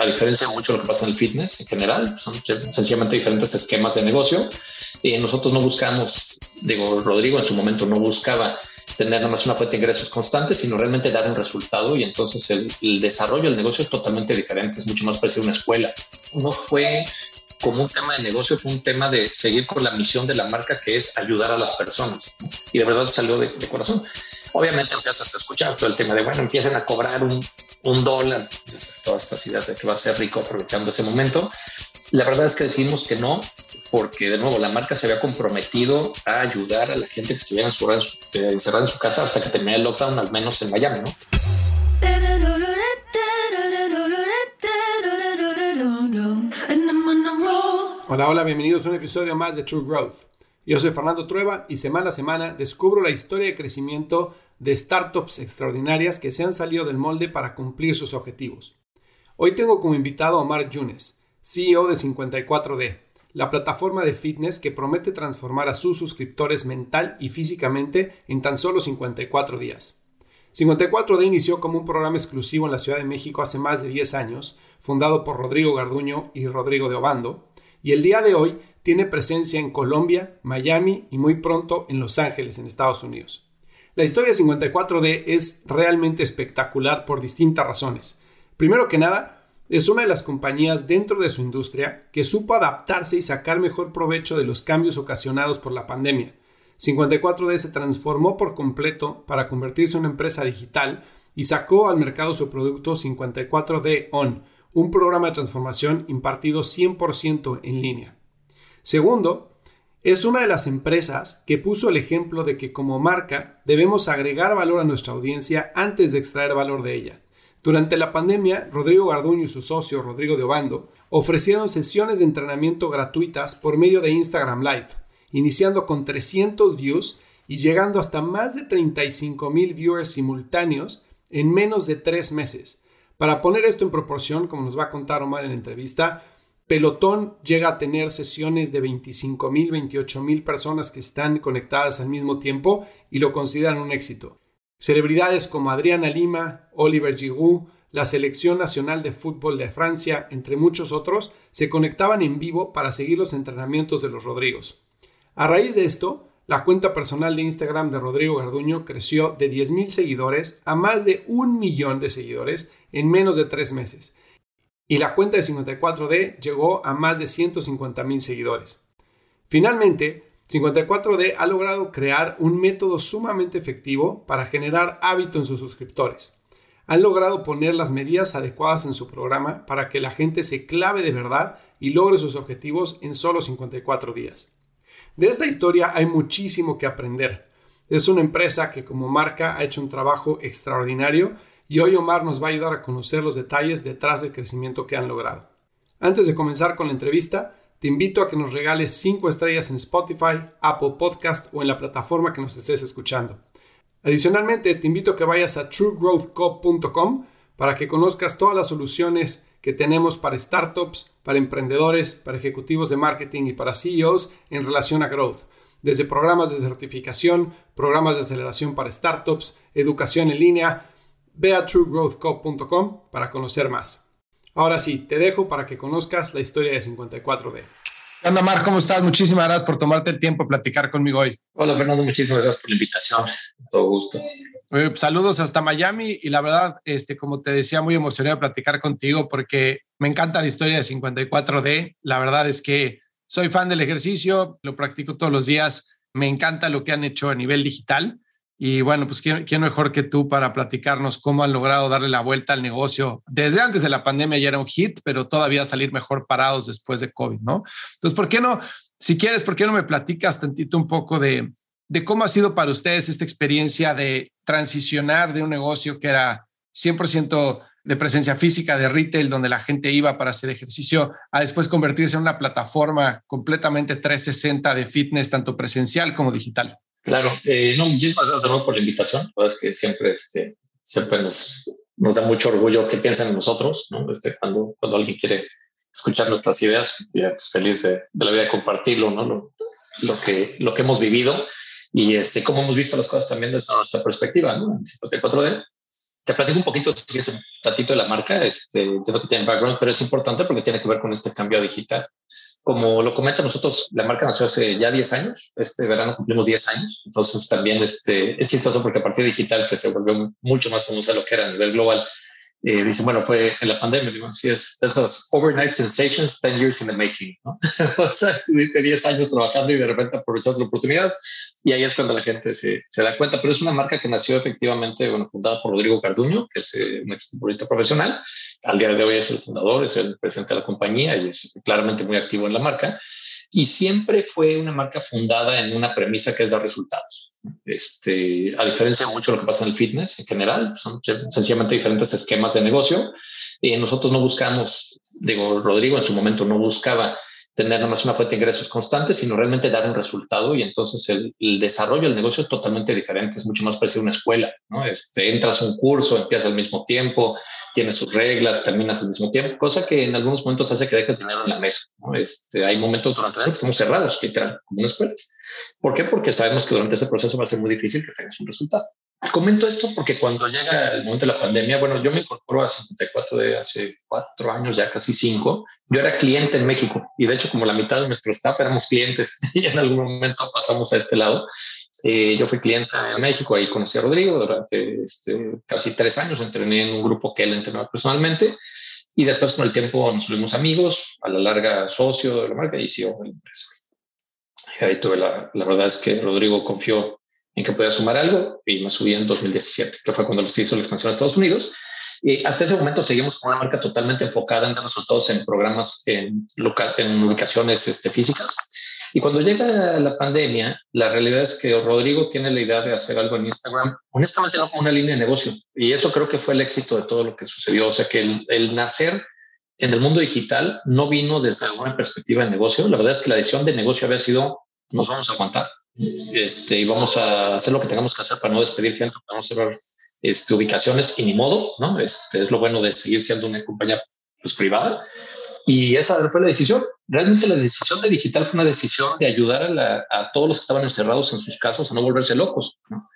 A diferencia de mucho lo que pasa en el fitness en general, son sencillamente diferentes esquemas de negocio. Y nosotros no buscamos, digo, Rodrigo en su momento no buscaba tener nada más una fuente de ingresos constantes, sino realmente dar un resultado y entonces el, desarrollo del negocio es totalmente diferente, es mucho más parecido a una escuela. No fue como un tema de negocio, fue un tema de seguir con la misión de la marca que es ayudar a las personas. Y de verdad salió de, corazón. Obviamente empiezas a escuchar todo el tema de, bueno, empiecen a cobrar un, un dólar, todas estas ideas de que va a ser rico aprovechando ese momento. La verdad es que decimos que no, porque de nuevo la marca se había comprometido a ayudar a la gente que estuviera encerrada en su casa hasta que termine el lockdown, al menos en Miami, ¿no? Hola, hola, bienvenidos a un episodio más de True Growth. Yo soy Fernando Trueba y semana a semana descubro la historia de crecimiento de startups extraordinarias que se han salido del molde para cumplir sus objetivos. Hoy tengo como invitado a Omar Yunes, CEO de 54D la plataforma de fitness que promete transformar a sus suscriptores mental y físicamente en tan solo 54 días. 54D inició como un programa exclusivo en la Ciudad de México hace más de 10 años, fundado por Rodrigo Garduño y Rodrigo de Obando, y el día de hoy tiene presencia en Colombia, Miami y muy pronto en Los Ángeles, en Estados Unidos. La historia de 54D es realmente espectacular por distintas razones. Primero que nada, es una de las compañías dentro de su industria que supo adaptarse y sacar mejor provecho de los cambios ocasionados por la pandemia. 54D se transformó por completo para convertirse en una empresa digital y sacó al mercado su producto 54D On, un programa de transformación impartido 100% en línea. Segundo, es una de las empresas que puso el ejemplo de que como marca debemos agregar valor a nuestra audiencia antes de extraer valor de ella. Durante la pandemia, Rodrigo Garduño y su socio Rodrigo de Obando ofrecieron sesiones de entrenamiento gratuitas por medio de Instagram Live, iniciando con 300 views y llegando hasta más de 35 mil viewers simultáneos en menos de tres meses. Para poner esto en proporción, como nos va a contar Omar en la entrevista, Pelotón llega a tener sesiones de 25 mil, 28 mil personas que están conectadas al mismo tiempo y lo consideran un éxito. Celebridades como Adriana Lima, Oliver Giroud, la Selección Nacional de Fútbol de Francia, entre muchos otros, se conectaban en vivo para seguir los entrenamientos de los Rodrigos. A raíz de esto, la cuenta personal de Instagram de Rodrigo Garduño creció de 10.000 seguidores a más de un millón de seguidores en menos de tres meses. Y la cuenta de 54D llegó a más de 150.000 seguidores. Finalmente, 54D ha logrado crear un método sumamente efectivo para generar hábito en sus suscriptores. Han logrado poner las medidas adecuadas en su programa para que la gente se clave de verdad y logre sus objetivos en solo 54 días. De esta historia hay muchísimo que aprender. Es una empresa que como marca ha hecho un trabajo extraordinario y hoy Omar nos va a ayudar a conocer los detalles detrás del crecimiento que han logrado. Antes de comenzar con la entrevista, te invito a que nos regales 5 estrellas en Spotify, Apple Podcast o en la plataforma que nos estés escuchando. Adicionalmente, te invito a que vayas a truegrowthco.com para que conozcas todas las soluciones que tenemos para startups, para emprendedores, para ejecutivos de marketing y para CEOs en relación a growth. Desde programas de certificación, programas de aceleración para startups, educación en línea, ve a truegrowthco.com para conocer más. Ahora sí, te dejo para que conozcas la historia de 54D. ¿Qué onda, Mar? ¿Cómo estás? Muchísimas gracias por tomarte el tiempo de platicar conmigo hoy. Hola, Fernando. Muchísimas gracias por la invitación. Todo gusto. saludos hasta Miami y la verdad, este, como te decía, muy emocionado de platicar contigo porque me encanta la historia de 54D. La verdad es que soy fan del ejercicio, lo practico todos los días. Me encanta lo que han hecho a nivel digital y bueno, pues ¿quién, mejor que tú para platicarnos cómo han logrado darle la vuelta al negocio. Desde antes de la pandemia ya era un hit, pero todavía salir mejor parados después de COVID, ¿no? Entonces, ¿por qué no, si quieres, por qué no me platicas tantito un poco de, de cómo ha sido para ustedes esta experiencia de transicionar de un negocio que era 100% de presencia física, de retail, donde la gente iba para hacer ejercicio, a después convertirse en una plataforma completamente 360 de fitness, tanto presencial como digital. Claro, eh, no, muchísimas gracias por la invitación. La verdad es que siempre, este, siempre nos, nos da mucho orgullo que piensen en nosotros, ¿no? Este, cuando, cuando alguien quiere escuchar nuestras ideas, pues, feliz de, de, la vida de compartirlo, ¿no? Lo, lo, que, lo que hemos vivido y este, cómo hemos visto las cosas también desde nuestra perspectiva, ¿no? En 54D. Te platico un poquito, un ratito de la marca, este, entiendo que tiene background, pero es importante porque tiene que ver con este cambio digital. Como lo comenta nosotros, la marca nació hace ya 10 años, este verano cumplimos 10 años, entonces también este, es chistoso porque a partir de digital que se volvió mucho más famosa lo que era a nivel global, eh, dicen, bueno, fue en la pandemia, digo, así es, esas overnight sensations, 10 years in the making, ¿no? o sea, estuviste 10 años trabajando y de repente aprovechaste la oportunidad. Y ahí es cuando la gente se, se, da cuenta, pero es una marca que nació efectivamente, bueno, fundada por Rodrigo Carduño, que es eh, un futbolista profesional, al día de hoy es el fundador, es el presidente de la compañía y es claramente muy activo en la marca, y siempre fue una marca fundada en una premisa que es dar resultados. Este, a diferencia de mucho lo que pasa en el fitness en general, son sencillamente diferentes esquemas de negocio. Eh, nosotros no buscamos, digo, Rodrigo en su momento no buscaba tener nada más una fuente de ingresos constante, sino realmente dar un resultado y entonces el, desarrollo del negocio es totalmente diferente, es mucho más parecido a una escuela, ¿no? Este, entras a un curso, empiezas al mismo tiempo, tienes sus reglas, terminas al mismo tiempo, cosa que en algunos momentos hace que dejes dinero en la mesa, ¿no? Este, hay momentos durante el año que estamos cerrados, literal, como una escuela. ¿Por qué? Porque sabemos que durante ese proceso va a ser muy difícil que tengas un resultado. Comento esto porque cuando llega el momento de la pandemia, bueno, yo me incorporo a 54 de hace cuatro años, ya casi cinco. Yo era cliente en México y de hecho como la mitad de nuestro staff éramos clientes y en algún momento pasamos a este lado. Eh, yo fui cliente en México, ahí conocí a Rodrigo durante este, casi tres años, entrené en un grupo que él entrenaba personalmente y después con el tiempo nos volvimos amigos, a la larga socio de la marca y CEO de la empresa. Ahí tuve la, la verdad es que Rodrigo confió en que podía sumar algo y me subí en 2017, que fue cuando se hizo la expansión a Estados Unidos. Y hasta ese momento seguimos con una marca totalmente enfocada en dar resultados en programas en, en ubicaciones este, físicas. Y cuando llega la pandemia, la realidad es que Rodrigo tiene la idea de hacer algo en Instagram, honestamente no como una línea de negocio. Y eso creo que fue el éxito de todo lo que sucedió. O sea, que el, el nacer en el mundo digital no vino desde alguna perspectiva de negocio. La verdad es que la decisión de negocio había sido, nos vamos a aguantar este, y vamos a hacer lo que tengamos que hacer para no despedir gente, vamos a cerrar este, ubicaciones y ni modo, ¿no? Este, es lo bueno de seguir siendo una compañía pues, privada. Y esa fue la decisión. Realmente la decisión de digital fue una decisión de ayudar a, a todos los que estaban encerrados en sus casas a no volverse locos. ¿no?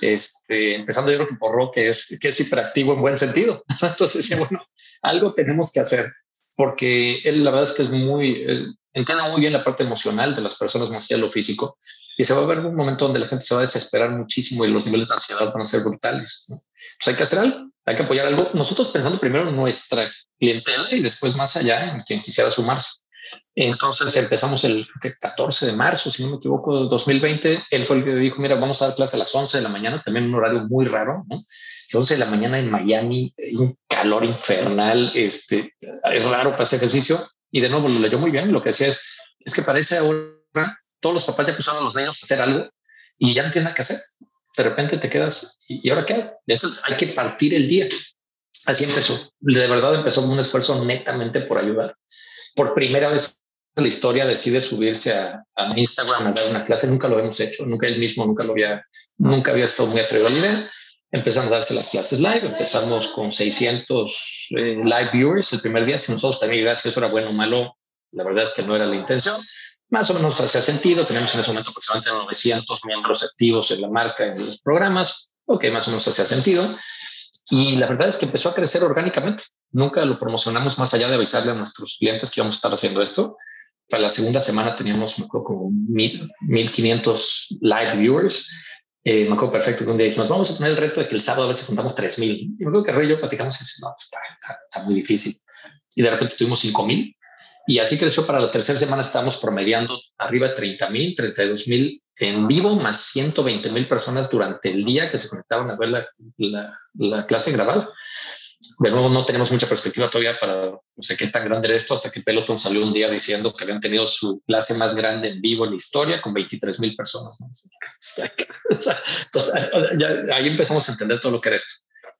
Este, empezando yo creo que por Ro, que es, que es hiperactivo en buen sentido. Entonces decía, bueno, algo tenemos que hacer porque él la verdad es que es muy, entiende muy bien la parte emocional de las personas más allá de lo físico y se va a ver un momento donde la gente se va a desesperar muchísimo y los niveles de ansiedad van a ser brutales. Pues hay que hacer algo, hay que apoyar algo. Nosotros pensando primero en nuestra clientela y después más allá en quien quisiera sumarse. Entonces empezamos el 14 de marzo, si no me equivoco, de 2020. Él fue el que dijo, mira, vamos a dar clase a las 11 de la mañana, también un horario muy raro, ¿no? 11 de la mañana en Miami, un calor infernal, este, es raro para ese ejercicio. Y de nuevo lo leyó muy bien. Lo que decía es, es que parece ahora todos los papás ya pusieron a los niños a hacer algo y ya no tienen nada que hacer. De repente te quedas, ¿y, ahora qué? Eso hay que partir el día. Así empezó. De verdad empezó un esfuerzo netamente por ayudar. Por primera vez en la historia decide subirse a, Instagram a dar una clase. Nunca lo hemos hecho. Nunca él mismo, nunca lo había, nunca había estado muy atrevido a idea. Empezamos a darse las clases live. Empezamos con 600 eh, live viewers el primer día. Si nosotros también, gracias, eso era bueno o malo, la verdad es que no era la intención más o menos hacía sentido. Tenemos en ese momento aproximadamente 900 miembros activos en la marca, en los programas. Ok, más o menos hacía sentido. Y la verdad es que empezó a crecer orgánicamente. Nunca lo promocionamos más allá de avisarle a nuestros clientes que íbamos a estar haciendo esto. Para la segunda semana teníamos, como 1500 live viewers. Eh, me acuerdo perfecto que un día dijimos, vamos a tener el reto de que el sábado a ver si juntamos 3000. Y me acuerdo que Rey y yo platicamos y decimos, no, está, está, está muy difícil. Y de repente tuvimos 5000 y así creció para la tercera semana, estamos promediando arriba de 30 mil, 32 mil en vivo, más 120 mil personas durante el día que se conectaban a ver la, la, la, clase grabada. De nuevo, no tenemos mucha perspectiva todavía para no sé qué tan grande era esto, hasta que Peloton salió un día diciendo que habían tenido su clase más grande en vivo en la historia con 23 mil personas. Entonces, ya, ahí empezamos a entender todo lo que era esto.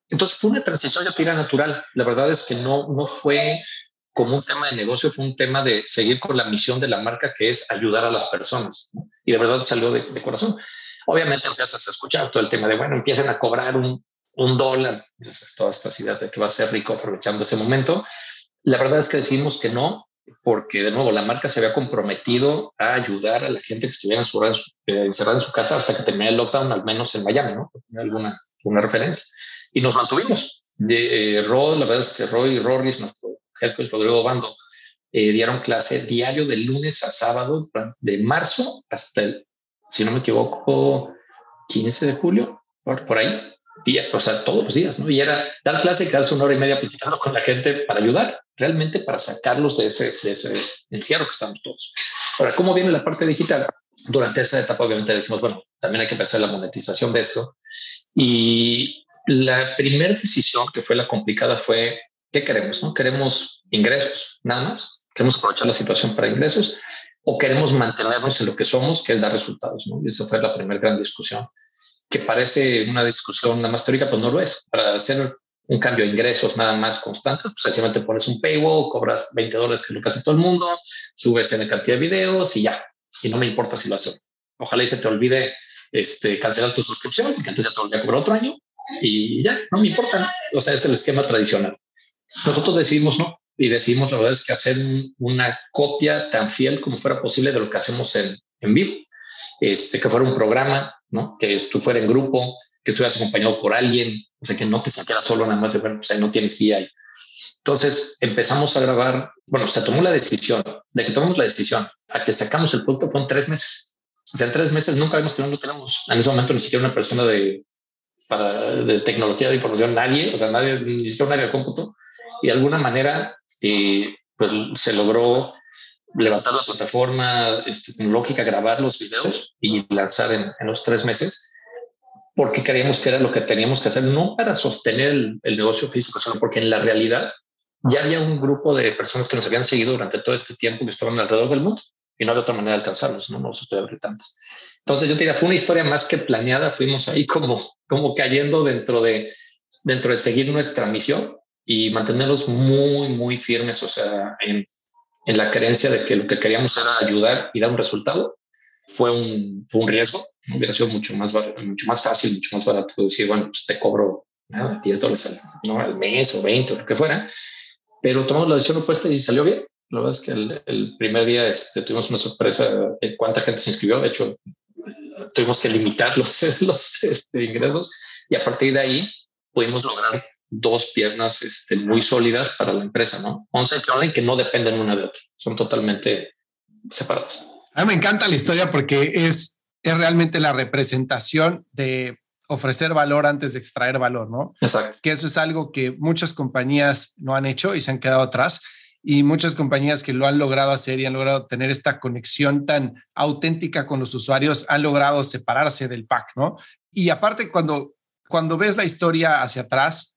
Entonces fue una transición ya tira natural. La verdad es que no, no fue como un tema de negocio, fue un tema de seguir con la misión de la marca, que es ayudar a las personas. Y de verdad salió de, de, corazón. Obviamente empiezas a escuchar todo el tema de, bueno, empiecen a cobrar un, un dólar, todas estas ideas de que va a ser rico aprovechando ese momento. La verdad es que decidimos que no, porque de nuevo la marca se había comprometido a ayudar a la gente que estuviera encerrada en su casa hasta que termine el lockdown, al menos en Miami, ¿no? Alguna, una referencia. Y nos mantuvimos. De, eh, Rod, la verdad es que Roy Rorris, nuestro jefe Rodrigo Bando, eh, dieron clase diario de lunes a sábado de marzo hasta el, si no me equivoco, 15 de julio, por, por ahí, día, o sea, todos los días, ¿no? Y era dar clase y quedarse una hora y media platicando con la gente para ayudar, realmente para sacarlos de ese, de ese encierro que estamos todos. Ahora, ¿cómo viene la parte digital? Durante esa etapa, obviamente, dijimos, bueno, también hay que empezar la monetización de esto. Y la primera decisión que fue la complicada fue, ¿qué queremos? ¿No? ¿Queremos ingresos nada más? ¿Queremos aprovechar la situación para ingresos? ¿O queremos mantenernos en lo que somos, que es dar resultados? ¿no? Y esa fue la primera gran discusión que parece una discusión nada más teórica, pues no lo es. Para hacer un cambio de ingresos nada más constantes, pues sencillamente pones un paywall, cobras 20 dólares, que lo que hace todo el mundo, subes en cantidad de videos y ya. Y no me importa si lo haces. Ojalá y se te olvide este, cancelar tu suscripción, porque entonces ya te volví a cobrar otro año y ya, no me importa. O sea, es el esquema tradicional. Nosotros decidimos no, y decidimos la verdad es que hacer una copia tan fiel como fuera posible de lo que hacemos en, en vivo. Este, que fuera un programa ¿no? Que tú fuera en grupo, que estuvieras acompañado por alguien, o sea, que no te sentieras solo nada más de, bueno, pues ahí no tienes guía. Ahí. Entonces empezamos a grabar, bueno, se tomó la decisión, de que tomamos la decisión a que sacamos el punto fue en tres meses. O sea, en tres meses nunca habíamos tenido, no tenemos en ese momento ni siquiera una persona de, para, de tecnología de información, nadie, o sea, nadie, ni siquiera área de cómputo. Y de alguna manera, eh, pues se logró levantar la plataforma este, tecnológica, grabar los videos y lanzar en, los tres meses, porque creíamos que era lo que teníamos que hacer, no para sostener el, negocio físico, sino porque en la realidad ya había un grupo de personas que nos habían seguido durante todo este tiempo que estaban alrededor del mundo y no había otra manera de alcanzarlos, no, no se puede abrir tantos. Entonces yo te diría, fue una historia más que planeada, fuimos ahí como, como cayendo dentro de, dentro de seguir nuestra misión y mantenerlos muy, muy firmes, o sea, en, en la creencia de que lo que queríamos era ayudar y dar un resultado, fue un, fue un riesgo. Hubiera sido mucho más, mucho más fácil, mucho más barato decir, bueno, pues te cobro 10 dólares al, ¿no? al, mes o 20 o lo que fuera. Pero tomamos la decisión opuesta y salió bien. La verdad es que el, primer día este, tuvimos una sorpresa de cuánta gente se inscribió. De hecho, tuvimos que limitar los, los este, ingresos y a partir de ahí pudimos lograr dos piernas este, muy sólidas para la empresa, ¿no? Once y online que no dependen una de otra, son totalmente separados. A mí me encanta la historia porque es, es realmente la representación de ofrecer valor antes de extraer valor, ¿no? Exacto. Que eso es algo que muchas compañías no han hecho y se han quedado atrás y muchas compañías que lo han logrado hacer y han logrado tener esta conexión tan auténtica con los usuarios han logrado separarse del pack, ¿no? Y aparte cuando cuando ves la historia hacia atrás,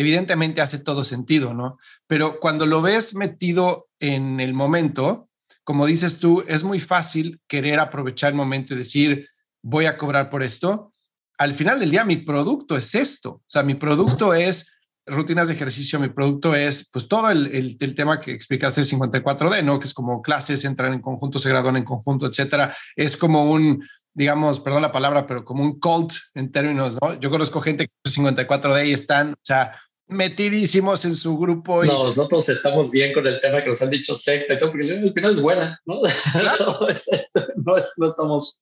evidentemente hace todo sentido, ¿no? Pero cuando lo ves metido en el momento, como dices tú, es muy fácil querer aprovechar el momento y decir, voy a cobrar por esto. Al final del día, mi producto es esto. O sea, mi producto es rutinas de ejercicio, mi producto es pues todo el, el, tema que explicaste 54D, ¿no? Que es como clases, entran en conjunto, se gradúan en conjunto, etcétera. Es como un, digamos, perdón la palabra, pero como un cult en términos, ¿no? Yo conozco gente que 54D y están, o sea, metidísimos en su grupo. Y... nosotros estamos bien con el tema que nos han dicho secta y todo, porque al final es buena, ¿no? no, estamos,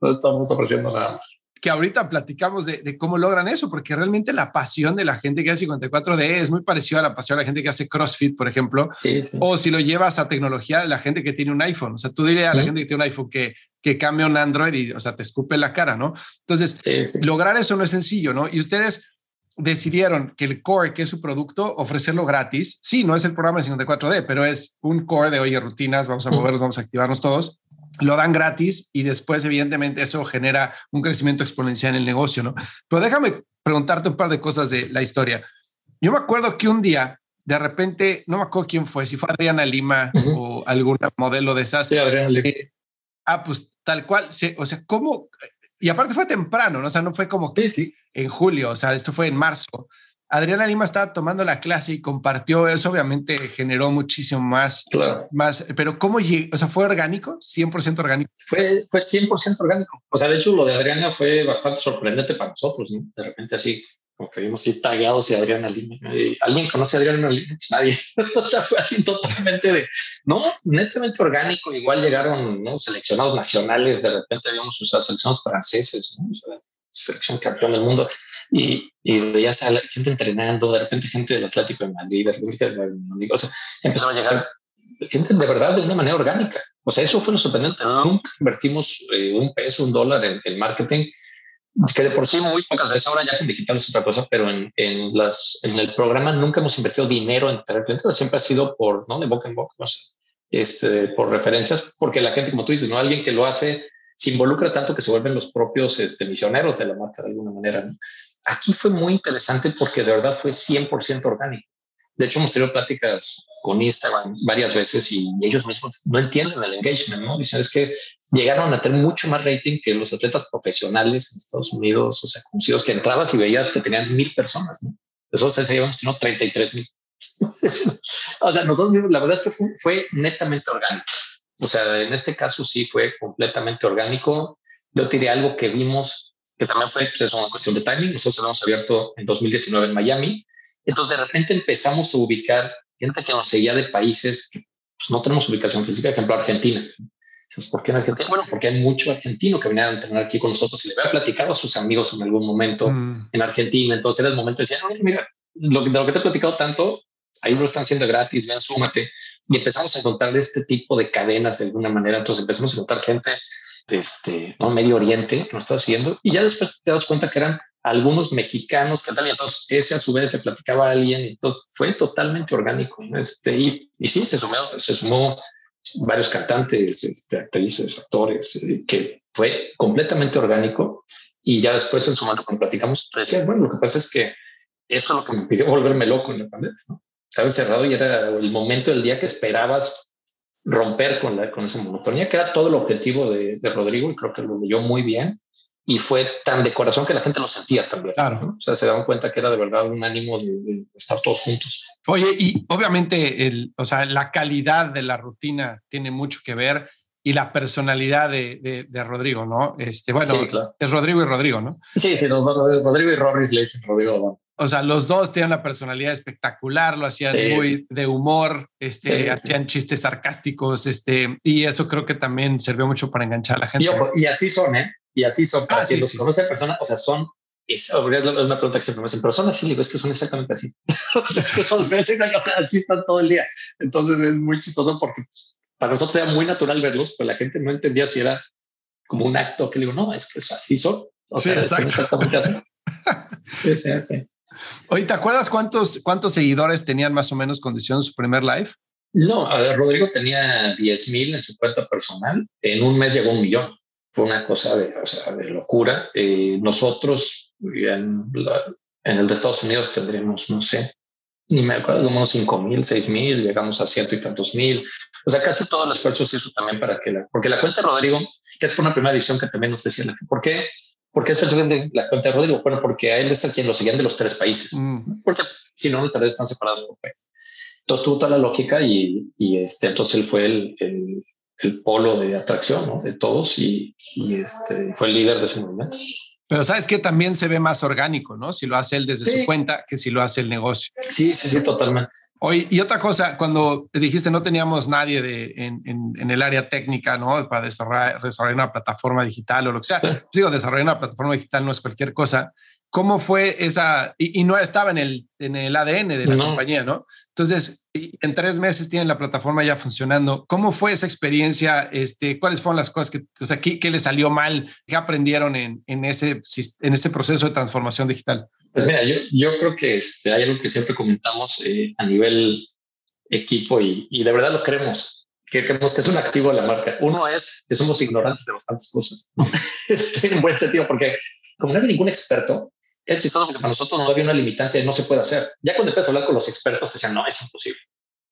no estamos ofreciendo nada. Que ahorita platicamos de, cómo logran eso, porque realmente la pasión de la gente que hace 54D es muy parecida a la pasión de la gente que hace CrossFit, por ejemplo. O si lo llevas a tecnología, de la gente que tiene un iPhone. O sea, tú dirías a la gente que tiene un iPhone que, que cambia un Android y, o sea, te escupe la cara, ¿no? Entonces, lograr eso no es sencillo, ¿no? Y ustedes decidieron que el core, que es su producto, ofrecerlo gratis. Sí, no es el programa de 54D, pero es un core de, oye, rutinas, vamos a movernos, vamos a activarnos todos. Lo dan gratis y después, evidentemente, eso genera un crecimiento exponencial en el negocio, ¿no? Pero déjame preguntarte un par de cosas de la historia. Yo me acuerdo que un día, de repente, no me acuerdo quién fue, si fue Adriana Lima o algún modelo de esas. Sí, Adriana Lima. Eh, ah, pues tal cual. o sea, ¿cómo? Y aparte fue temprano, ¿no? O sea, no fue como que sí, en julio, o sea, esto fue en marzo. Adriana Lima estaba tomando la clase y compartió, eso obviamente generó muchísimo más, claro. más pero ¿cómo llegó? O sea, ¿fue orgánico? ¿100% orgánico? Fue, fue 100% orgánico. O sea, de hecho, lo de Adriana fue bastante sorprendente para nosotros, ¿no? De repente así, como que vimos así tagueados y Adriana Lima. ¿Alguien conoce a Adriana Lima? Pues nadie. o sea, fue así totalmente de, no, netamente orgánico. Igual llegaron, ¿no? Seleccionados nacionales, de repente habíamos usado seleccionados franceses, ¿no? O sea, selección campeón del mundo y, y veías a la gente entrenando, de repente gente del Atlético de Madrid, de repente o sea, empezó a llegar gente de verdad de una manera orgánica. O sea, eso fue lo sorprendente. Nunca invertimos eh, un peso, un dólar en, el marketing, que de por sí muy pocas veces, ahora ya con digital es otra cosa, pero en, en, las, en el programa nunca hemos invertido dinero en tener clientes, siempre ha sido por, ¿no? De boca en boca, no sé, este, por referencias, porque la gente, como tú dices, ¿no? Alguien que lo hace se involucra tanto que se vuelven los propios este, misioneros de la marca de alguna manera. Aquí fue muy interesante porque de verdad fue 100% orgánico. De hecho, hemos tenido pláticas con Instagram varias veces y ellos mismos no entienden el engagement, ¿no? Dicen, es que llegaron a tener mucho más rating que los atletas profesionales en Estados Unidos, o sea, conocidos que entrabas y veías que tenían mil personas, ¿no? Nosotros ese llevamos tenido 33 mil. o sea, nosotros la verdad es fue, fue, netamente orgánico. O sea, en este caso sí fue completamente orgánico. Yo tiré algo que vimos que también fue pues, una cuestión de timing. Nosotros habíamos abierto en 2019 en Miami. Entonces, de repente empezamos a ubicar gente que nos seguía de países que pues, no tenemos ubicación física, ejemplo, Argentina. Entonces, ¿por qué en Argentina? Bueno, porque hay mucho argentino que venía a entrenar aquí con nosotros y le había platicado a sus amigos en algún momento mm. en Argentina. Entonces era el momento de decir, mira, lo, de lo que te he platicado tanto, ahí lo están haciendo gratis, vean, súmate. Y empezamos a encontrar este tipo de cadenas de alguna manera. Entonces empezamos a encontrar gente este, ¿no? Medio Oriente, nos estaba siguiendo, y ya después te das cuenta que eran algunos mexicanos que tal, y entonces ese a su vez le platicaba a alguien, todo, fue totalmente orgánico. Este, y, y sí, se sumó, se sumó varios cantantes, este, actrices, actores, eh, que fue completamente orgánico. Y ya después en su momento cuando platicamos, te decía, bueno, lo que pasa es que esto es lo que me pidió volverme loco en la pandemia, ¿no? Estaba encerrado y era el momento del día que esperabas romper con, la, con esa monotonía, que era todo el objetivo de, de Rodrigo y creo que lo leyó muy bien y fue tan de corazón que la gente lo sentía también. Claro. O sea, se daban cuenta que era de verdad un ánimo de, estar todos juntos. Oye, y obviamente, el, o sea, la calidad de la rutina tiene mucho que ver y la personalidad de, de, Rodrigo, ¿no? Este, bueno, es Rodrigo y Rodrigo, ¿no? Sí, sí, Rodrigo y Rorris le dicen Rodrigo. O sea, los dos tienen una personalidad espectacular, lo hacían muy de humor, este, hacían chistes sarcásticos, este, y eso creo que también sirvió mucho para enganchar a la gente. Y, así son, ¿eh? Y así son. Para ah, sí, los conocen personas, o sea, son es, una pregunta que siempre me hacen, personas sí, es que son exactamente así. así están todo el día. Entonces es muy chistoso porque para nosotros era muy natural verlos, pero la gente no entendía si era como un acto que le digo, no, es que así son. O sí, sea, exacto. exactamente así. sí, sí, sí. Oye, ¿te acuerdas cuántos, cuántos seguidores tenían más o menos condición su primer live? No, Rodrigo tenía 10 mil en su cuenta personal. En un mes llegó un millón. Fue una cosa de, locura. Eh, nosotros en, en, el de Estados Unidos tendríamos, no sé, ni me acuerdo, unos 5 mil, 6 mil, llegamos a ciento y tantos mil. O sea, casi todo el esfuerzo se hizo también para que la, porque la cuenta de Rodrigo, que fue una primera edición que también nos decía, ¿por qué ¿Por qué es de la cuenta de Rodrigo? Bueno, porque a él es a quien lo seguían de los tres países, mm. porque si no, tal vez están separados por país. Entonces tuvo toda la lógica y, y este, entonces él fue el, el, el polo de atracción ¿no? de todos y, y, este, fue el líder de ese movimiento. Pero sabes que también se ve más orgánico, ¿no? Si lo hace él desde su cuenta que si lo hace el negocio. Sí, sí, sí, totalmente. Oye, y otra cosa, cuando dijiste no teníamos nadie de, en, en, el área técnica, ¿no? Para desarrollar, desarrollar, una plataforma digital o lo que sea. Digo, desarrollar una plataforma digital no es cualquier cosa. ¿Cómo fue esa? Y, no estaba en el, en el ADN de la compañía, ¿no? Entonces, en tres meses tienen la plataforma ya funcionando. ¿Cómo fue esa experiencia? Este, ¿Cuáles fueron las cosas que, o sea, qué, qué les salió mal? ¿Qué aprendieron en, en, ese, en ese proceso de transformación digital? Pues mira, yo, yo creo que este, hay algo que siempre comentamos eh, a nivel equipo y, y, de verdad lo creemos, que creemos que es un activo de la marca. Uno es que somos ignorantes de bastantes cosas, este, en buen sentido, porque como no hay ningún experto, es chistoso porque para nosotros no había una limitante, no se puede hacer. Ya cuando empiezas a hablar con los expertos, te decían, no, es imposible.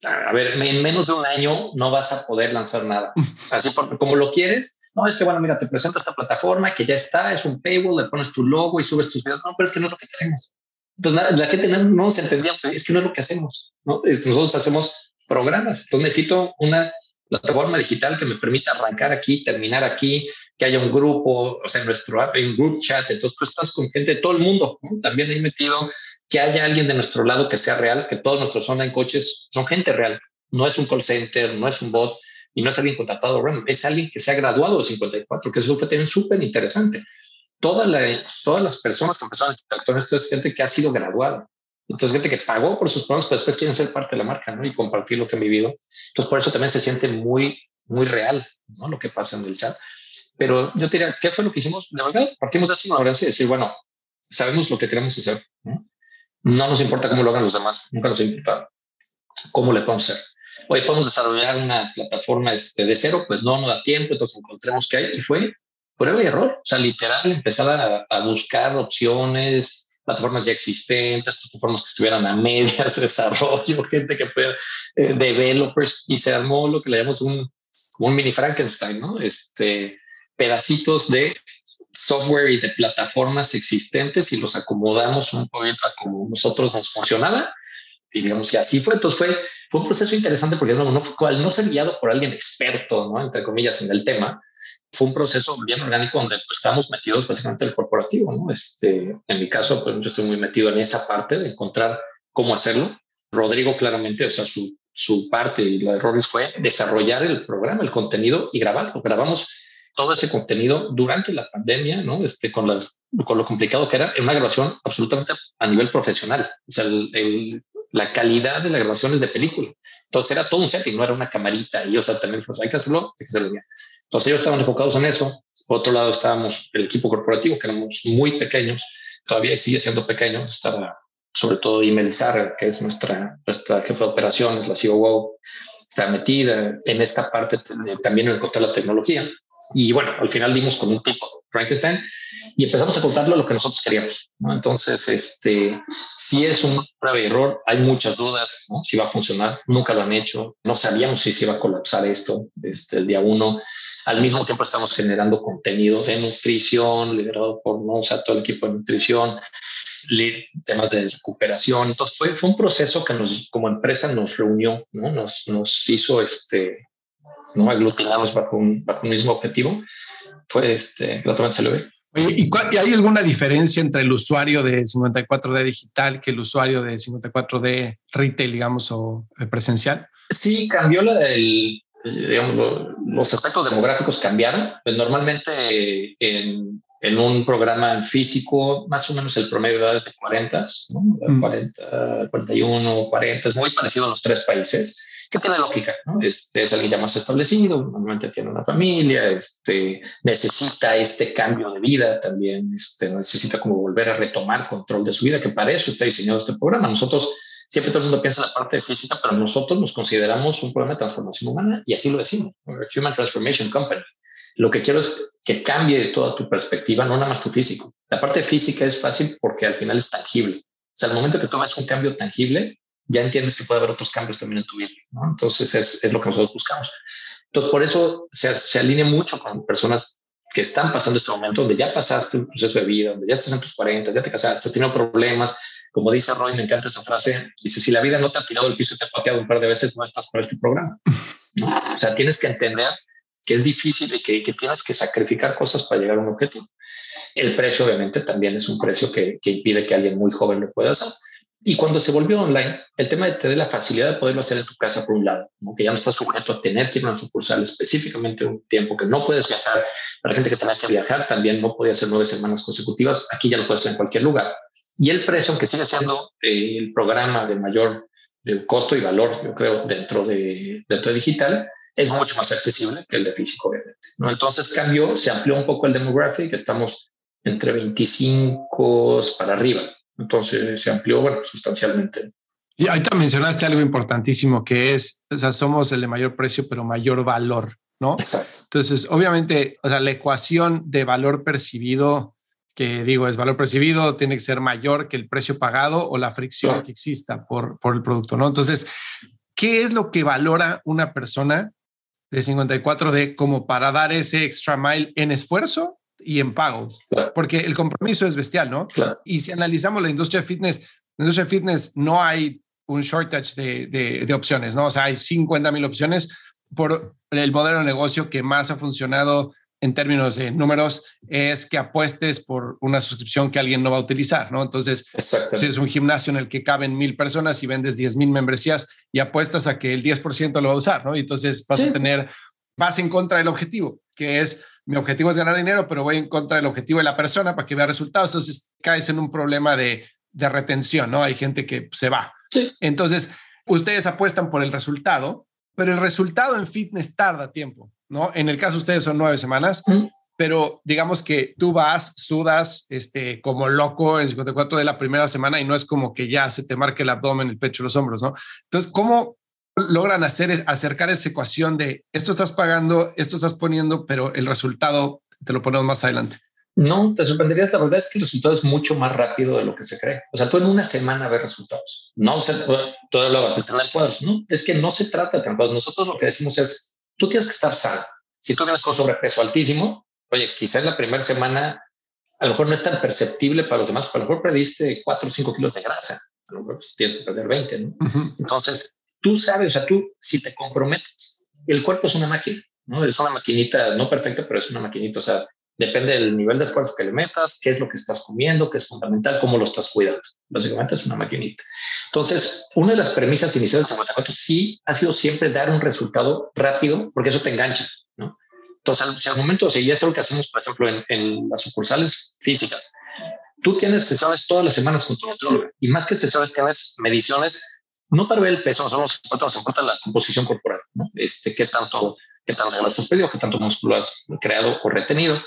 A ver, en menos de un año no vas a poder lanzar nada. Así porque como lo quieres, no, es que bueno, mira, te presento esta plataforma que ya está, es un paywall, le pones tu logo y subes tus videos. No, pero es que no es lo que queremos. Entonces la gente no, no se entendía, es que no es lo que hacemos, ¿no? Nosotros hacemos programas, entonces necesito una plataforma digital que me permita arrancar aquí, terminar aquí, que haya un grupo, o sea, en nuestro app hay un group chat, entonces tú estás con gente de todo el mundo, también he metido que haya alguien de nuestro lado que sea real, que todos nuestros online coaches son gente real, no es un call center, no es un bot y no es alguien contratado random, es alguien que se ha graduado de 54, que eso fue también súper interesante. Toda la, todas las personas que empezaron a interactuar esto es gente que ha sido graduada. Entonces, gente que pagó por sus programas, pero después quieren ser parte de la marca ¿no? y compartir lo que han vivido. Entonces, por eso también se siente muy, muy real ¿no? lo que pasa en el chat. Pero yo te diría, ¿qué fue lo que hicimos? De verdad, partimos de esa ignorancia y decir, bueno, sabemos lo que queremos hacer. ¿no? no nos importa cómo lo hagan los demás, nunca nos ha importado cómo le podemos hacer. Hoy podemos desarrollar una plataforma este, de cero, pues no, no da tiempo, entonces encontremos qué hay y fue prueba y error, o sea, literal, empezar a, a buscar opciones, plataformas ya existentes, plataformas que estuvieran a medias de desarrollo, gente que pueda, eh, developers, y se armó lo que le llamamos un, un mini Frankenstein, ¿no? Este, pedacitos de software y de plataformas existentes y los acomodamos un poquito a como nosotros nos funcionaba. Y digamos que así fue. Entonces fue, fue un proceso interesante porque no, no fue al no ser guiado por alguien experto, ¿no? entre comillas, en el tema, fue un proceso bien orgánico donde pues, estamos metidos básicamente en el corporativo, ¿no? Este, en mi caso, pues yo estoy muy metido en esa parte de encontrar cómo hacerlo. Rodrigo claramente, o sea, su, su parte y los errores fue desarrollar el programa, el contenido y grabarlo. Grabamos todo ese contenido durante la pandemia, ¿no? Este, con, las, con lo complicado que era, en una grabación absolutamente a nivel profesional. O sea, el, la calidad de la grabación es de película. Entonces era todo un setting, no era una camarita. Y, o sea, también dijimos, hay que hacerlo, hay que hacerlo bien. Entonces ellos estaban enfocados en eso. Por otro lado estábamos el equipo corporativo, que éramos muy pequeños, todavía sigue siendo pequeño. Estaba sobre todo Imelizar, que es nuestra, nuestra jefa de operaciones, la COO, está metida en esta parte también en el de la tecnología. Y bueno, al final dimos con un tipo, Frankenstein, y empezamos a contarlo lo que nosotros queríamos. ¿no? Entonces, este, si es un y error, hay muchas dudas, ¿no? si va a funcionar, nunca lo han hecho, no sabíamos si se iba a colapsar esto este, el día uno. Al mismo tiempo estamos generando contenido de nutrición, liderado por ¿no? o sea, todo el equipo de nutrición, temas de recuperación. Entonces fue, fue un proceso que nos, como empresa nos reunió, ¿no? nos, nos hizo este, ¿no? aglutinados bajo un, bajo un mismo objetivo. Fue este, se lo ve. ¿y, ¿y, hay alguna diferencia entre el usuario de 54D digital que el usuario de 54D retail, digamos, o eh, presencial? Sí, cambió la, el, digamos, los aspectos demográficos cambiaron. Pues normalmente en, en, un programa físico, más o menos el promedio de edad es de 40, ¿no? 40, 41, 40, es muy parecido a los tres países que tiene lógica, ¿no? Este es alguien ya más establecido, normalmente tiene una familia, este necesita este cambio de vida también, este necesita como volver a retomar control de su vida, que para eso está diseñado este programa. Nosotros siempre todo el mundo piensa en la parte física, pero nosotros nos consideramos un programa de transformación humana y así lo decimos, Human Transformation Company. Lo que quiero es que cambie toda tu perspectiva, no nada más tu físico. La parte física es fácil porque al final es tangible. O sea, al momento que ves un cambio tangible, ya entiendes que puede haber otros cambios también en tu vida. ¿no? Entonces es, es, lo que nosotros buscamos. Entonces, por eso se, se, alinea mucho con personas que están pasando este momento, donde ya pasaste un proceso de vida, donde ya estás en tus 40, ya te casaste, has tenido problemas. Como dice Roy, me encanta esa frase. Dice, si la vida no te ha tirado el piso y te ha pateado un par de veces, no estás para este programa. ¿no? O sea, tienes que entender que es difícil y que, que, tienes que sacrificar cosas para llegar a un objetivo. El precio, obviamente, también es un precio que, que impide que alguien muy joven lo pueda hacer. Y cuando se volvió online, el tema de tener la facilidad de poderlo hacer en tu casa, por un lado, que ya no estás sujeto a tener que ir a una sucursal específicamente un tiempo que no puedes viajar. Para gente que tenía que viajar también no podía hacer nueve semanas consecutivas. Aquí ya lo puedes hacer en cualquier lugar. Y el precio, aunque sigue siendo eh, el programa de mayor costo y valor, yo creo, dentro de, dentro de digital, es mucho más accesible que el de físico, obviamente. Entonces cambió, se amplió un poco el demographic, estamos entre 25 para arriba. Entonces se amplió, bueno, sustancialmente. Y ahorita mencionaste algo importantísimo que es, o sea, somos el de mayor precio, pero mayor valor, ¿no? Exacto. Entonces, obviamente, o sea, la ecuación de valor percibido, que digo, es valor percibido, tiene que ser mayor que el precio pagado o la fricción claro. que exista por, por el producto, ¿no? Entonces, ¿qué es lo que valora una persona de 54D como para dar ese extra mile en esfuerzo y en pago, porque el compromiso es bestial, ¿no? Y si analizamos la industria de fitness, en la industria de fitness no hay un shortage de, de, opciones, ¿no? O sea, hay 50 mil opciones por el modelo de negocio que más ha funcionado en términos de números es que apuestes por una suscripción que alguien no va a utilizar, ¿no? Entonces, si es un gimnasio en el que caben mil personas y vendes 10 mil membresías y apuestas a que el 10% lo va a usar, ¿no? Y entonces vas a tener, vas en contra del objetivo, que es, mi objetivo es ganar dinero, pero voy en contra del objetivo de la persona para que vea resultados. Entonces, caes en un problema de, de retención, ¿no? Hay gente que se va. Entonces, ustedes apuestan por el resultado, pero el resultado en fitness tarda tiempo. ¿no? En el caso de ustedes son nueve semanas, pero digamos que tú vas, sudas este, como loco en el 54 de la primera semana y no es como que ya se te marque el abdomen, el pecho, los hombros, ¿no? Entonces, ¿cómo logran hacer, acercar esa ecuación de esto estás pagando, esto estás poniendo, pero el resultado te lo ponemos más adelante? No, te sorprenderías. La verdad es que el resultado es mucho más rápido de lo que se cree. O sea, tú en una semana ves resultados. No se, todo lo vas a tener cuadros. No, es que no se trata de tener cuadros. Nosotros lo que decimos es tú tienes que estar sano. Si tú tienes con sobrepeso altísimo, oye, quizás la primera semana a lo mejor no es tan perceptible para los demás, pero a lo mejor perdiste 4 o 5 kilos de grasa, a lo mejor pues, tienes que perder 20, ¿no? Entonces, tú sabes, o sea, tú si te comprometes, el cuerpo es una máquina, ¿no? Es una maquinita no perfecta, pero es una maquinita, o sea, depende del nivel de esfuerzo que le metas, qué es lo que estás comiendo, qué es fundamental, cómo lo estás cuidando. Básicamente es una maquinita. Entonces, una de las premisas iniciales del 54 sí ha sido siempre dar un resultado rápido, porque eso te engancha, ¿no? Entonces, si al momento, si ya es lo que hacemos, por ejemplo, en, las sucursales físicas, tú tienes sesiones todas las semanas con tu nutróloga y más que sesiones tienes mediciones, no para ver el peso, no solo se importa, la composición corporal, ¿no? Este, qué tanto, qué tanto grasa has perdido, qué tanto músculo has creado o retenido.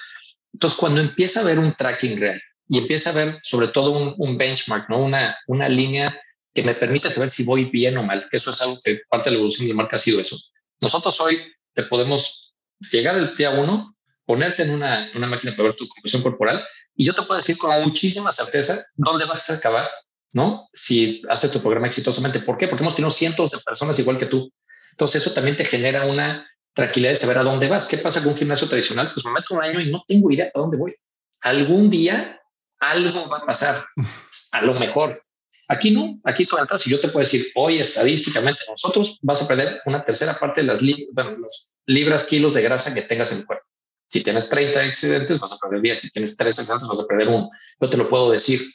Entonces, cuando empieza a ver un tracking real y empieza a ver sobre todo un, benchmark, ¿no? Una, una línea que me permite saber si voy bien o mal, que eso es algo que parte de la evolución de la marca ha sido eso. Nosotros hoy te podemos llegar el día uno, ponerte en una, una máquina para ver tu composición corporal y yo te puedo decir con muchísima certeza dónde vas a acabar, ¿no? Si haces tu programa exitosamente. ¿Por qué? Porque hemos tenido cientos de personas igual que tú. Entonces eso también te genera una tranquilidad de saber a dónde vas. ¿Qué pasa con un gimnasio tradicional? Pues me meto un año y no tengo idea a dónde voy. Algún día algo va a pasar, a lo mejor, Aquí no, aquí tú entras y yo te puedo decir, hoy estadísticamente nosotros vas a perder una tercera parte de las, libras, kilos de grasa que tengas en el cuerpo. Si tienes 30 accidentes, vas a perder 10. Si tienes 3 accidentes, vas a perder uno. Yo te lo puedo decir.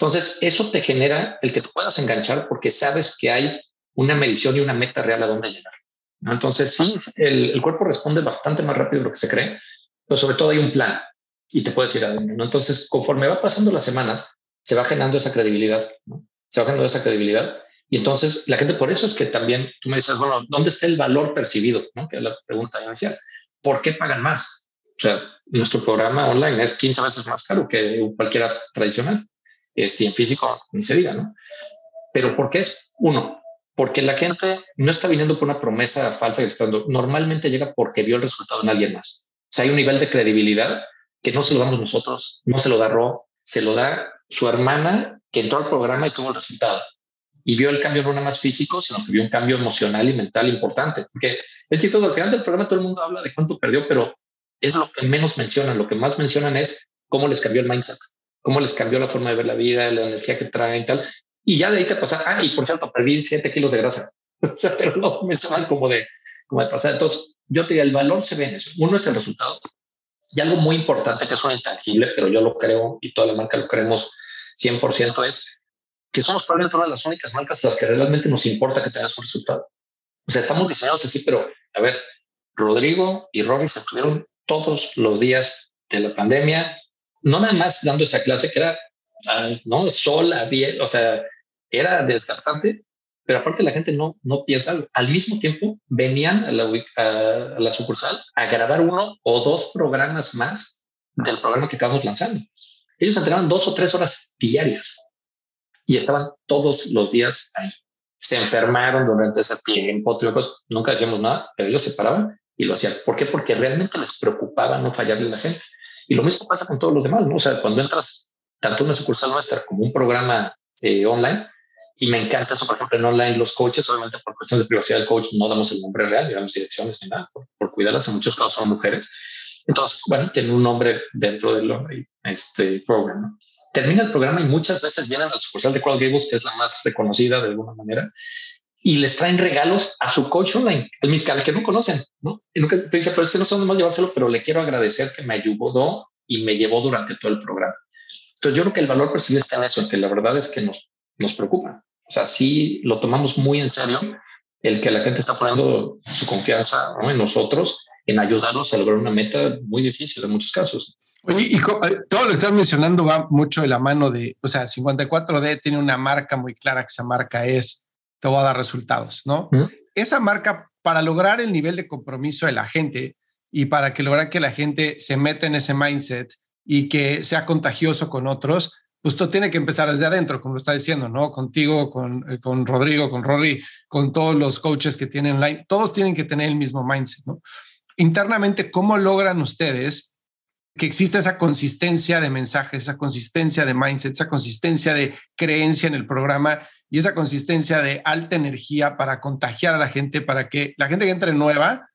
Entonces, eso te genera el que te puedas enganchar porque sabes que hay una medición y una meta real a dónde llegar. Entonces, sí, el, el, cuerpo responde bastante más rápido de lo que se cree, pero sobre todo hay un plan y te puedes ir a dónde. ¿no? Entonces, conforme va pasando las semanas, se va generando esa credibilidad. ¿no? se va ganando esa credibilidad. Y entonces la gente, por eso es que también tú me dices, bueno, ¿dónde está el valor percibido? ¿no? Que es la pregunta inicial. ¿Por qué pagan más? O sea, nuestro programa online es 15 veces más caro que cualquiera tradicional. Este, en físico ni se diga, ¿no? Pero ¿por qué es? Uno, porque la gente no está viniendo por una promesa falsa que Normalmente llega porque vio el resultado en alguien más. O sea, hay un nivel de credibilidad que no se lo damos nosotros, no se lo da Ro, se lo da su hermana que entró al programa y tuvo el resultado. Y vio el cambio no nada más físico, sino que vio un cambio emocional y mental importante. Porque el chistoso, al final del programa todo el mundo habla de cuánto perdió, pero es lo que menos mencionan. Lo que más mencionan es cómo les cambió el mindset, cómo les cambió la forma de ver la vida, la energía que traen y tal. Y ya de ahí te pasa, ah, y por cierto, perdí 7 kilos de grasa. o sea, pero no mencionan como de, como de pasar. Entonces, yo te digo, el valor se ve en eso. Uno es el resultado. Y algo muy importante que es un intangible, pero yo lo creo y toda la marca lo creemos 100% es que somos probablemente una de las únicas marcas a las que realmente nos importa que tengas un resultado. O sea, estamos diseñados así, pero a ver, Rodrigo y Rory se estuvieron todos los días de la pandemia, no nada más dando esa clase que era, no, sola, bien, o sea, era desgastante, pero aparte la gente no, no piensa, al mismo tiempo venían a la, a la sucursal a grabar uno o dos programas más del programa que acabamos lanzando. Ellos entrenaban dos o tres horas diarias y estaban todos los días ahí. Se enfermaron durante ese tiempo, nunca decíamos nada, pero ellos se paraban y lo hacían. ¿Por qué? Porque realmente les preocupaba no fallarle a la gente. Y lo mismo pasa con todos los demás, ¿no? O sea, cuando entras tanto una sucursal nuestra como un programa eh, online, y me encanta eso, por ejemplo, en online los coaches, obviamente por cuestiones de privacidad del coach no damos el nombre real, ni damos direcciones ni nada, por, por cuidarlas, en muchos casos son mujeres, Entonces, bueno, tiene un nombre dentro del este programa. Termina el programa y muchas veces vienen a la sucursal de Coral Gables, que es la más reconocida de alguna manera, y les traen regalos a su coach online, el que no conocen, ¿no? Y nunca te dice, pero es que no son más llevárselo, pero le quiero agradecer que me ayudó y me llevó durante todo el programa. Entonces yo creo que el valor percibido está en eso, que la verdad es que nos, nos preocupa. O sea, sí lo tomamos muy en serio el que la gente está poniendo su confianza en nosotros, en ayudarnos a lograr una meta muy difícil en muchos casos. Oye, y eh, todo lo que estás mencionando va mucho de la mano de, o sea, 54D tiene una marca muy clara que esa marca es, te va a dar resultados, ¿no? Esa marca, para lograr el nivel de compromiso de la gente y para que lograr que la gente se meta en ese mindset y que sea contagioso con otros, pues todo tiene que empezar desde adentro, como está diciendo, ¿no? Contigo, con, eh, con Rodrigo, con Rory, con todos los coaches que tienen online, todos tienen que tener el mismo mindset, ¿no? Internamente, ¿cómo logran ustedes que exista esa consistencia de mensajes, esa consistencia de mindset, esa consistencia de creencia en el programa y esa consistencia de alta energía para contagiar a la gente, para que la gente que entre nueva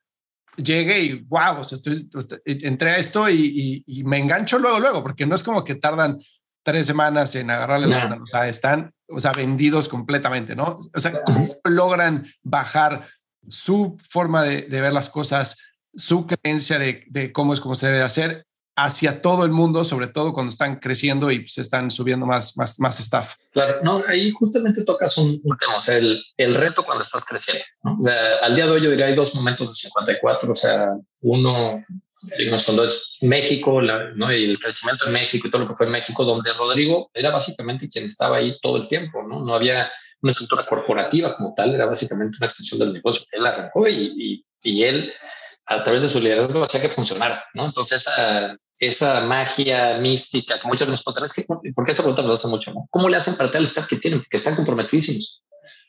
llegue y wow, o sea, estoy, entré a esto y, me engancho luego, luego, porque no es como que tardan tres semanas en agarrarle la mano, o sea, están, o sea, vendidos completamente, ¿no? O sea, ¿cómo logran bajar su forma de, ver las cosas, su creencia de, de, cómo es como se debe hacer hacia todo el mundo, sobre todo cuando están creciendo y se están subiendo más, más, más staff. Claro, no, ahí justamente tocas un, tema, o sea, el, el, reto cuando estás creciendo. ¿no? O sea, al día de hoy yo diría hay dos momentos de 54, o sea, uno, digamos, cuando es México ¿no? y el crecimiento en México y todo lo que fue en México, donde Rodrigo era básicamente quien estaba ahí todo el tiempo, ¿no? No había una estructura corporativa como tal, era básicamente una extensión del negocio. Él arrancó y, y, y él a través de su liderazgo hacía que funcionara, ¿no? Entonces esa, esa magia mística que muchos nos preguntan, es que, ¿por qué esa pregunta nos hace mucho? ¿Cómo le hacen para el staff que tienen? Que están comprometidísimos.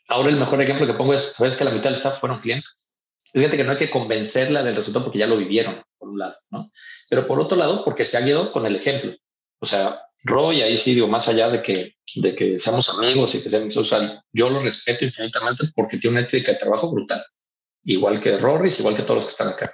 Ahora el mejor ejemplo que pongo es, es que la mitad del staff fueron clientes. Es gente que no hay que convencerla del resultado porque ya lo vivieron, por un lado, ¿no? Pero por otro lado, porque se han ido con el ejemplo. O sea, Roy, ahí sí digo, más allá de que, de que seamos amigos y que seamos, o sea, yo lo respeto infinitamente porque tiene una ética de trabajo brutal igual que Rorris, igual que todos los que están acá.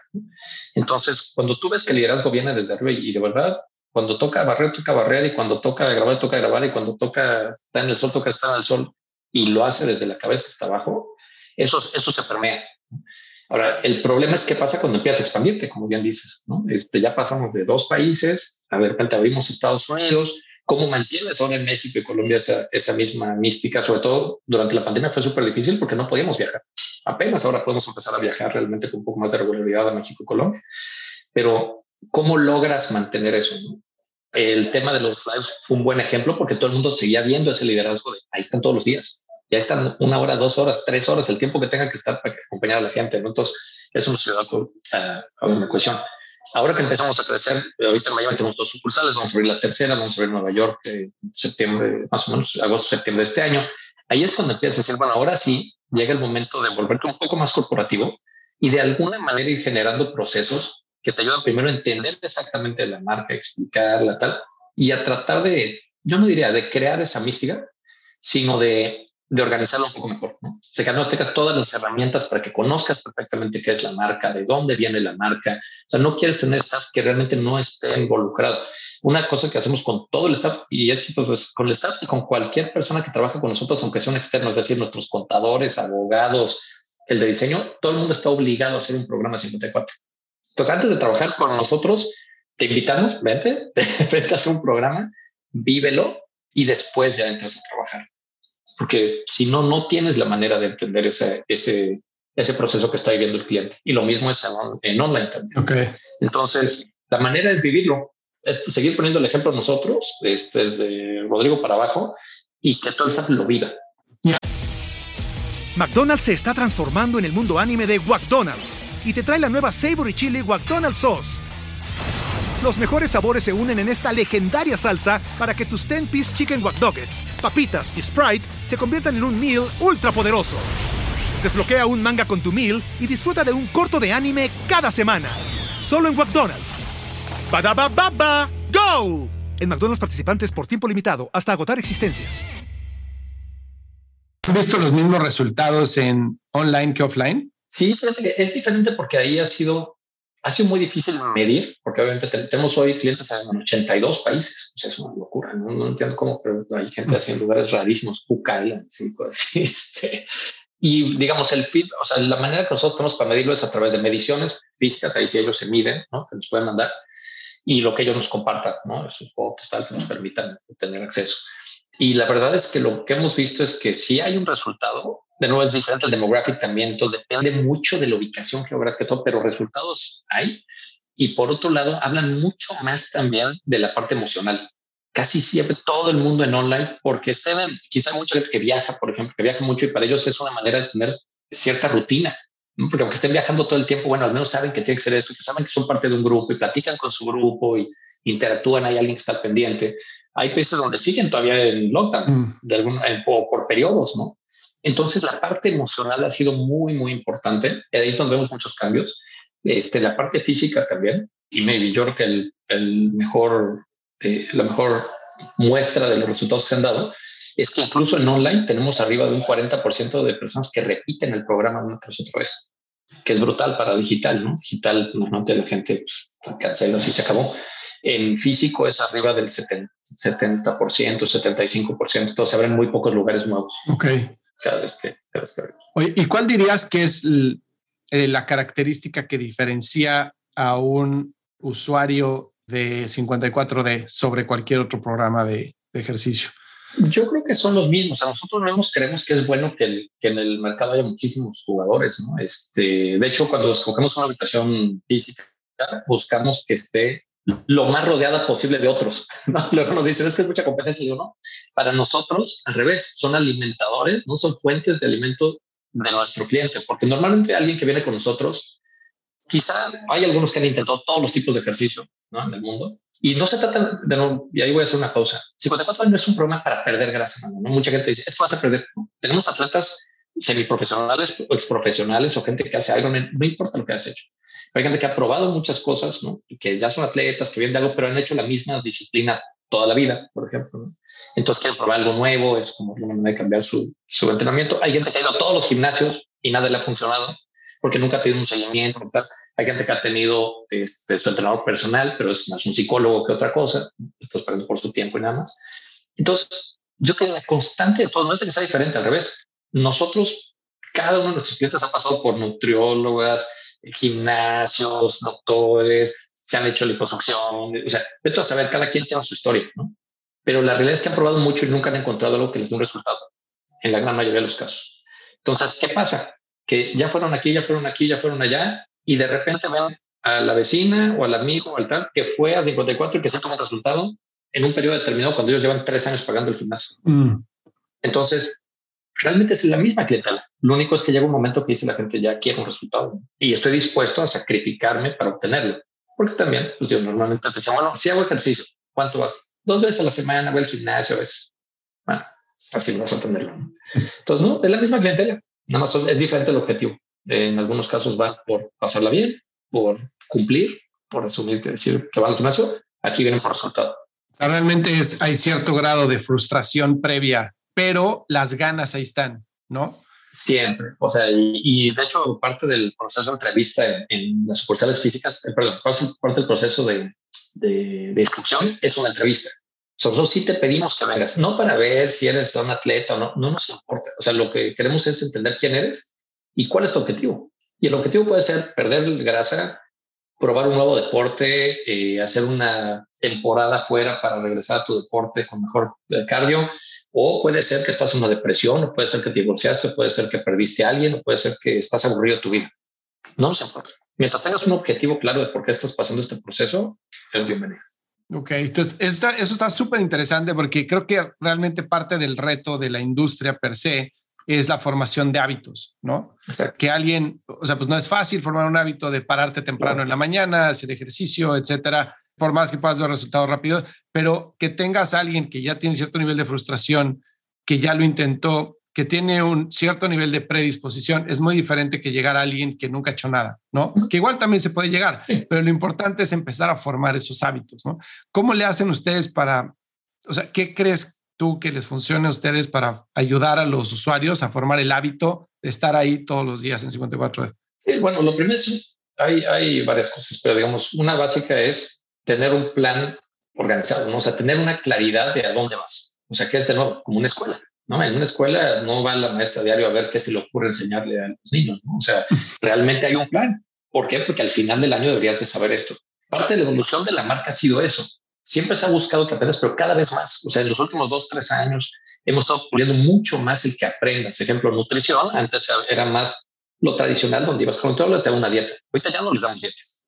Entonces, cuando tú ves que el liderazgo viene desde arriba y de verdad, cuando toca barrer, toca barrer, y cuando toca grabar, toca grabar, y cuando toca estar en el sol, toca estar en el sol, y lo hace desde la cabeza hasta abajo, eso, eso se permea. Ahora, el problema es qué pasa cuando empiezas a expandirte, como bien dices, ¿no? Este, ya pasamos de dos países, de repente abrimos Estados Unidos, ¿cómo mantienes ahora en México y Colombia esa, esa misma mística? Sobre todo durante la pandemia fue súper difícil porque no podíamos viajar apenas ahora podemos empezar a viajar realmente con un poco más de regularidad a México y Colombia. Pero, ¿cómo logras mantener eso? El tema de los lives fue un buen ejemplo porque todo el mundo seguía viendo ese liderazgo de ahí están todos los días. Ya están una hora, dos horas, tres horas, el tiempo que tengan que estar para acompañar a la gente. Entonces, eso nos ayuda a, una cuestión. Ahora que empezamos a crecer, ahorita en Miami tenemos dos sucursales, vamos a abrir la tercera, vamos a abrir Nueva York en septiembre, más o menos agosto, septiembre de este año. Ahí es cuando empiezas a decir, bueno, ahora sí, llega el momento de volverte un poco más corporativo y de alguna manera ir generando procesos que te ayudan primero a entender exactamente la marca, explicarla, tal, y a tratar de, yo no diría de crear esa mística, sino de, de organizarlo un poco mejor. ¿no? O sea, que no tengas todas las herramientas para que conozcas perfectamente qué es la marca, de dónde viene la marca. O sea, no quieres tener staff que realmente no esté involucrado una cosa que hacemos con todo el staff y es pues, con el staff y con cualquier persona que trabaja con nosotros, aunque sea un externo, es decir, nuestros contadores, abogados, el de diseño, todo el mundo está obligado a hacer un programa 54. Entonces, antes de trabajar con nosotros, te invitamos, vente, vente a hacer un programa, vívelo y después ya entras a trabajar. Porque si no, no tienes la manera de entender ese, ese, ese proceso que está viviendo el cliente. Y lo mismo es en, online también. Okay. Entonces, la manera es vivirlo seguir poniendo el ejemplo nosotros, este, desde Rodrigo para abajo, y que todo el staff lo viva. McDonald's se está transformando en el mundo anime de McDonald's y te trae la nueva Savory Chili McDonald's Sauce. Los mejores sabores se unen en esta legendaria salsa para que tus 10-piece chicken wack papitas y Sprite se conviertan en un meal ultra poderoso. Desbloquea un manga con tu meal y disfruta de un corto de anime cada semana. Solo en McDonald's. ¡Badabababa! ¡Go! En McDonald's participantes por tiempo limitado hasta agotar existencias. ¿Han visto los mismos resultados en online que offline? Sí, fíjate que es diferente porque ahí ha sido ha sido muy difícil medir, porque obviamente tenemos hoy clientes en 82 países. O sea, es una locura. No, entiendo cómo, pero hay gente así en lugares rarísimos, Islands y Este, y digamos, el feed, o sea, la manera que nosotros tenemos para medirlo es a través de mediciones físicas, ahí sí ellos se miden, ¿no? Que nos pueden mandar, y lo que ellos nos compartan, ¿no? Esos fotos tal que nos permitan tener acceso. Y la verdad es que lo que hemos visto es que si hay un resultado, de nuevo es diferente el demographic también, entonces depende mucho de la ubicación geográfica, pero resultados hay. Y por otro lado, hablan mucho más también de la parte emocional. Casi siempre todo el mundo en online, porque estén, quizá mucha gente que viaja, por ejemplo, que viaja mucho y para ellos es una manera de tener cierta rutina. Porque aunque estén viajando todo el tiempo, bueno, al menos saben que tiene que ser esto, que saben que son parte de un grupo y platican con su grupo y interactúan, hay alguien que está pendiente. Hay países donde siguen todavía en lockdown, mm. de algún, por, por periodos, ¿no? Entonces la parte emocional ha sido muy, muy importante. Ahí es donde vemos muchos cambios. Este, la parte física también. Y maybe yo creo que el, el mejor, eh, la mejor muestra de los resultados que han dado es que incluso en online tenemos arriba de un 40% de personas que repiten el programa una tras otra vez, que es brutal para digital, ¿no? Digital, normalmente la gente pues, cancela si se acabó. En físico es arriba del 70%, 75%, entonces se abren muy pocos lugares nuevos. Ok cada vez que, Oye, ¿y cuál dirías que es eh, la característica que diferencia a un usuario de 54D sobre cualquier otro programa de, ejercicio? Yo creo que son los mismos. A nosotros mismos creemos que es bueno que, en el mercado haya muchísimos jugadores. ¿no? Este, de hecho, cuando escogemos una habitación física, buscamos que esté lo más rodeada posible de otros. Luego nos dicen, es que es mucha competencia. Y yo no. Para nosotros, al revés, son alimentadores, no son fuentes de alimento de nuestro cliente, porque normalmente alguien que viene con nosotros, quizá hay algunos que han intentado todos los tipos de ejercicio ¿no? en el mundo. Y no se trata de no, y ahí voy a hacer una pausa. 54 años es un programa para perder grasa. ¿no? Mucha gente dice, esto vas a perder. Tenemos atletas semiprofesionales o exprofesionales o gente que hace algo, no importa lo que has hecho hay gente que ha probado muchas cosas, ¿no? que ya son atletas, que vienen de algo, pero han hecho la misma disciplina toda la vida, por ejemplo. Entonces quieren probar algo nuevo, es como una manera de cambiar su, su entrenamiento. Hay gente que ha ido a todos los gimnasios y nada le ha funcionado porque nunca ha tenido un seguimiento. Tal. Hay gente que ha tenido este, su entrenador personal, pero es más un psicólogo que otra cosa. Estás pagando por su tiempo y nada más. Entonces, yo creo que la constante de todo no es que sea diferente, al revés. Nosotros, cada uno de nuestros clientes ha pasado por nutriólogas, gimnasios, doctores, se han hecho liposucción, o sea, de a saber, cada quien tiene su historia, ¿no? Pero la realidad es que han probado mucho y nunca han encontrado algo que les dé un resultado, en la gran mayoría de los casos. Entonces, ¿qué pasa? Que ya fueron aquí, ya fueron aquí, ya fueron allá, y de repente ven a la vecina o al amigo o al tal que fue a 54 y que se tuvo un resultado en un periodo determinado cuando ellos llevan tres años pagando el gimnasio. Mm. Entonces, realmente es la misma clientela. Lo único es que llega un momento que dice la gente ya quiere un resultado y estoy dispuesto a sacrificarme para obtenerlo. Porque también, pues yo normalmente te digo, bueno, si hago ejercicio, ¿cuánto vas? Dos veces a la semana, voy al gimnasio, es, bueno, así vas a obtenerlo. Entonces, no, es la misma clientela, nada más es diferente el objetivo. En algunos casos va por pasarla bien, por cumplir, por asumir que decir que va al gimnasio, aquí vienen por resultado. Realmente es, hay cierto grado de frustración previa pero las ganas ahí están, ¿no? Siempre. O sea, y, de hecho, parte del proceso de entrevista en, las sucursales físicas, eh, perdón, parte del proceso de, de, instrucción es una entrevista. Nosotros sí te pedimos que vengas, no para ver si eres un atleta o no, no nos importa. O sea, lo que queremos es entender quién eres y cuál es tu objetivo. Y el objetivo puede ser perder grasa, probar un nuevo deporte, eh, hacer una temporada fuera para regresar a tu deporte con mejor eh, cardio, o puede ser que estás en una depresión, o puede ser que te divorciaste, o puede ser que perdiste a alguien, o puede ser que estás aburrido de tu vida. No se importa. Mientras tengas un objetivo claro de por qué estás pasando este proceso, eres bienvenido. Ok, entonces eso está súper interesante porque creo que realmente parte del reto de la industria per se es la formación de hábitos, ¿no? Que alguien, o sea, pues no es fácil formar un hábito de pararte temprano en la mañana, hacer ejercicio, etcétera, por más que puedas ver resultados rápidos, pero que tengas a alguien que ya tiene cierto nivel de frustración, que ya lo intentó, que tiene un cierto nivel de predisposición, es muy diferente que llegar a alguien que nunca ha hecho nada, ¿no? Que igual también se puede llegar, pero lo importante es empezar a formar esos hábitos, ¿no? ¿Cómo le hacen ustedes para, o sea, qué crees tú que les funcione a ustedes para ayudar a los usuarios a formar el hábito de estar ahí todos los días en 54? Sí, bueno, lo primero es hay, hay varias cosas, pero digamos, una básica es tener un plan organizado, ¿no? o sea, tener una claridad de a dónde vas. O sea, que es de nuevo como una escuela. ¿no? En una escuela no va la maestra diario a ver qué se le ocurre enseñarle a los niños, ¿no? O sea, realmente hay un plan. ¿Por qué? Porque al final del año deberías de saber esto. Parte de la evolución de la marca ha sido eso. Siempre se ha buscado que aprendas, pero cada vez más. O sea, en los últimos dos, tres años hemos estado puliendo mucho más el que aprendas. Ejemplo, nutrición. Antes era más lo tradicional, donde ibas con todo, te da una dieta. Ahorita ya no les damos dietas.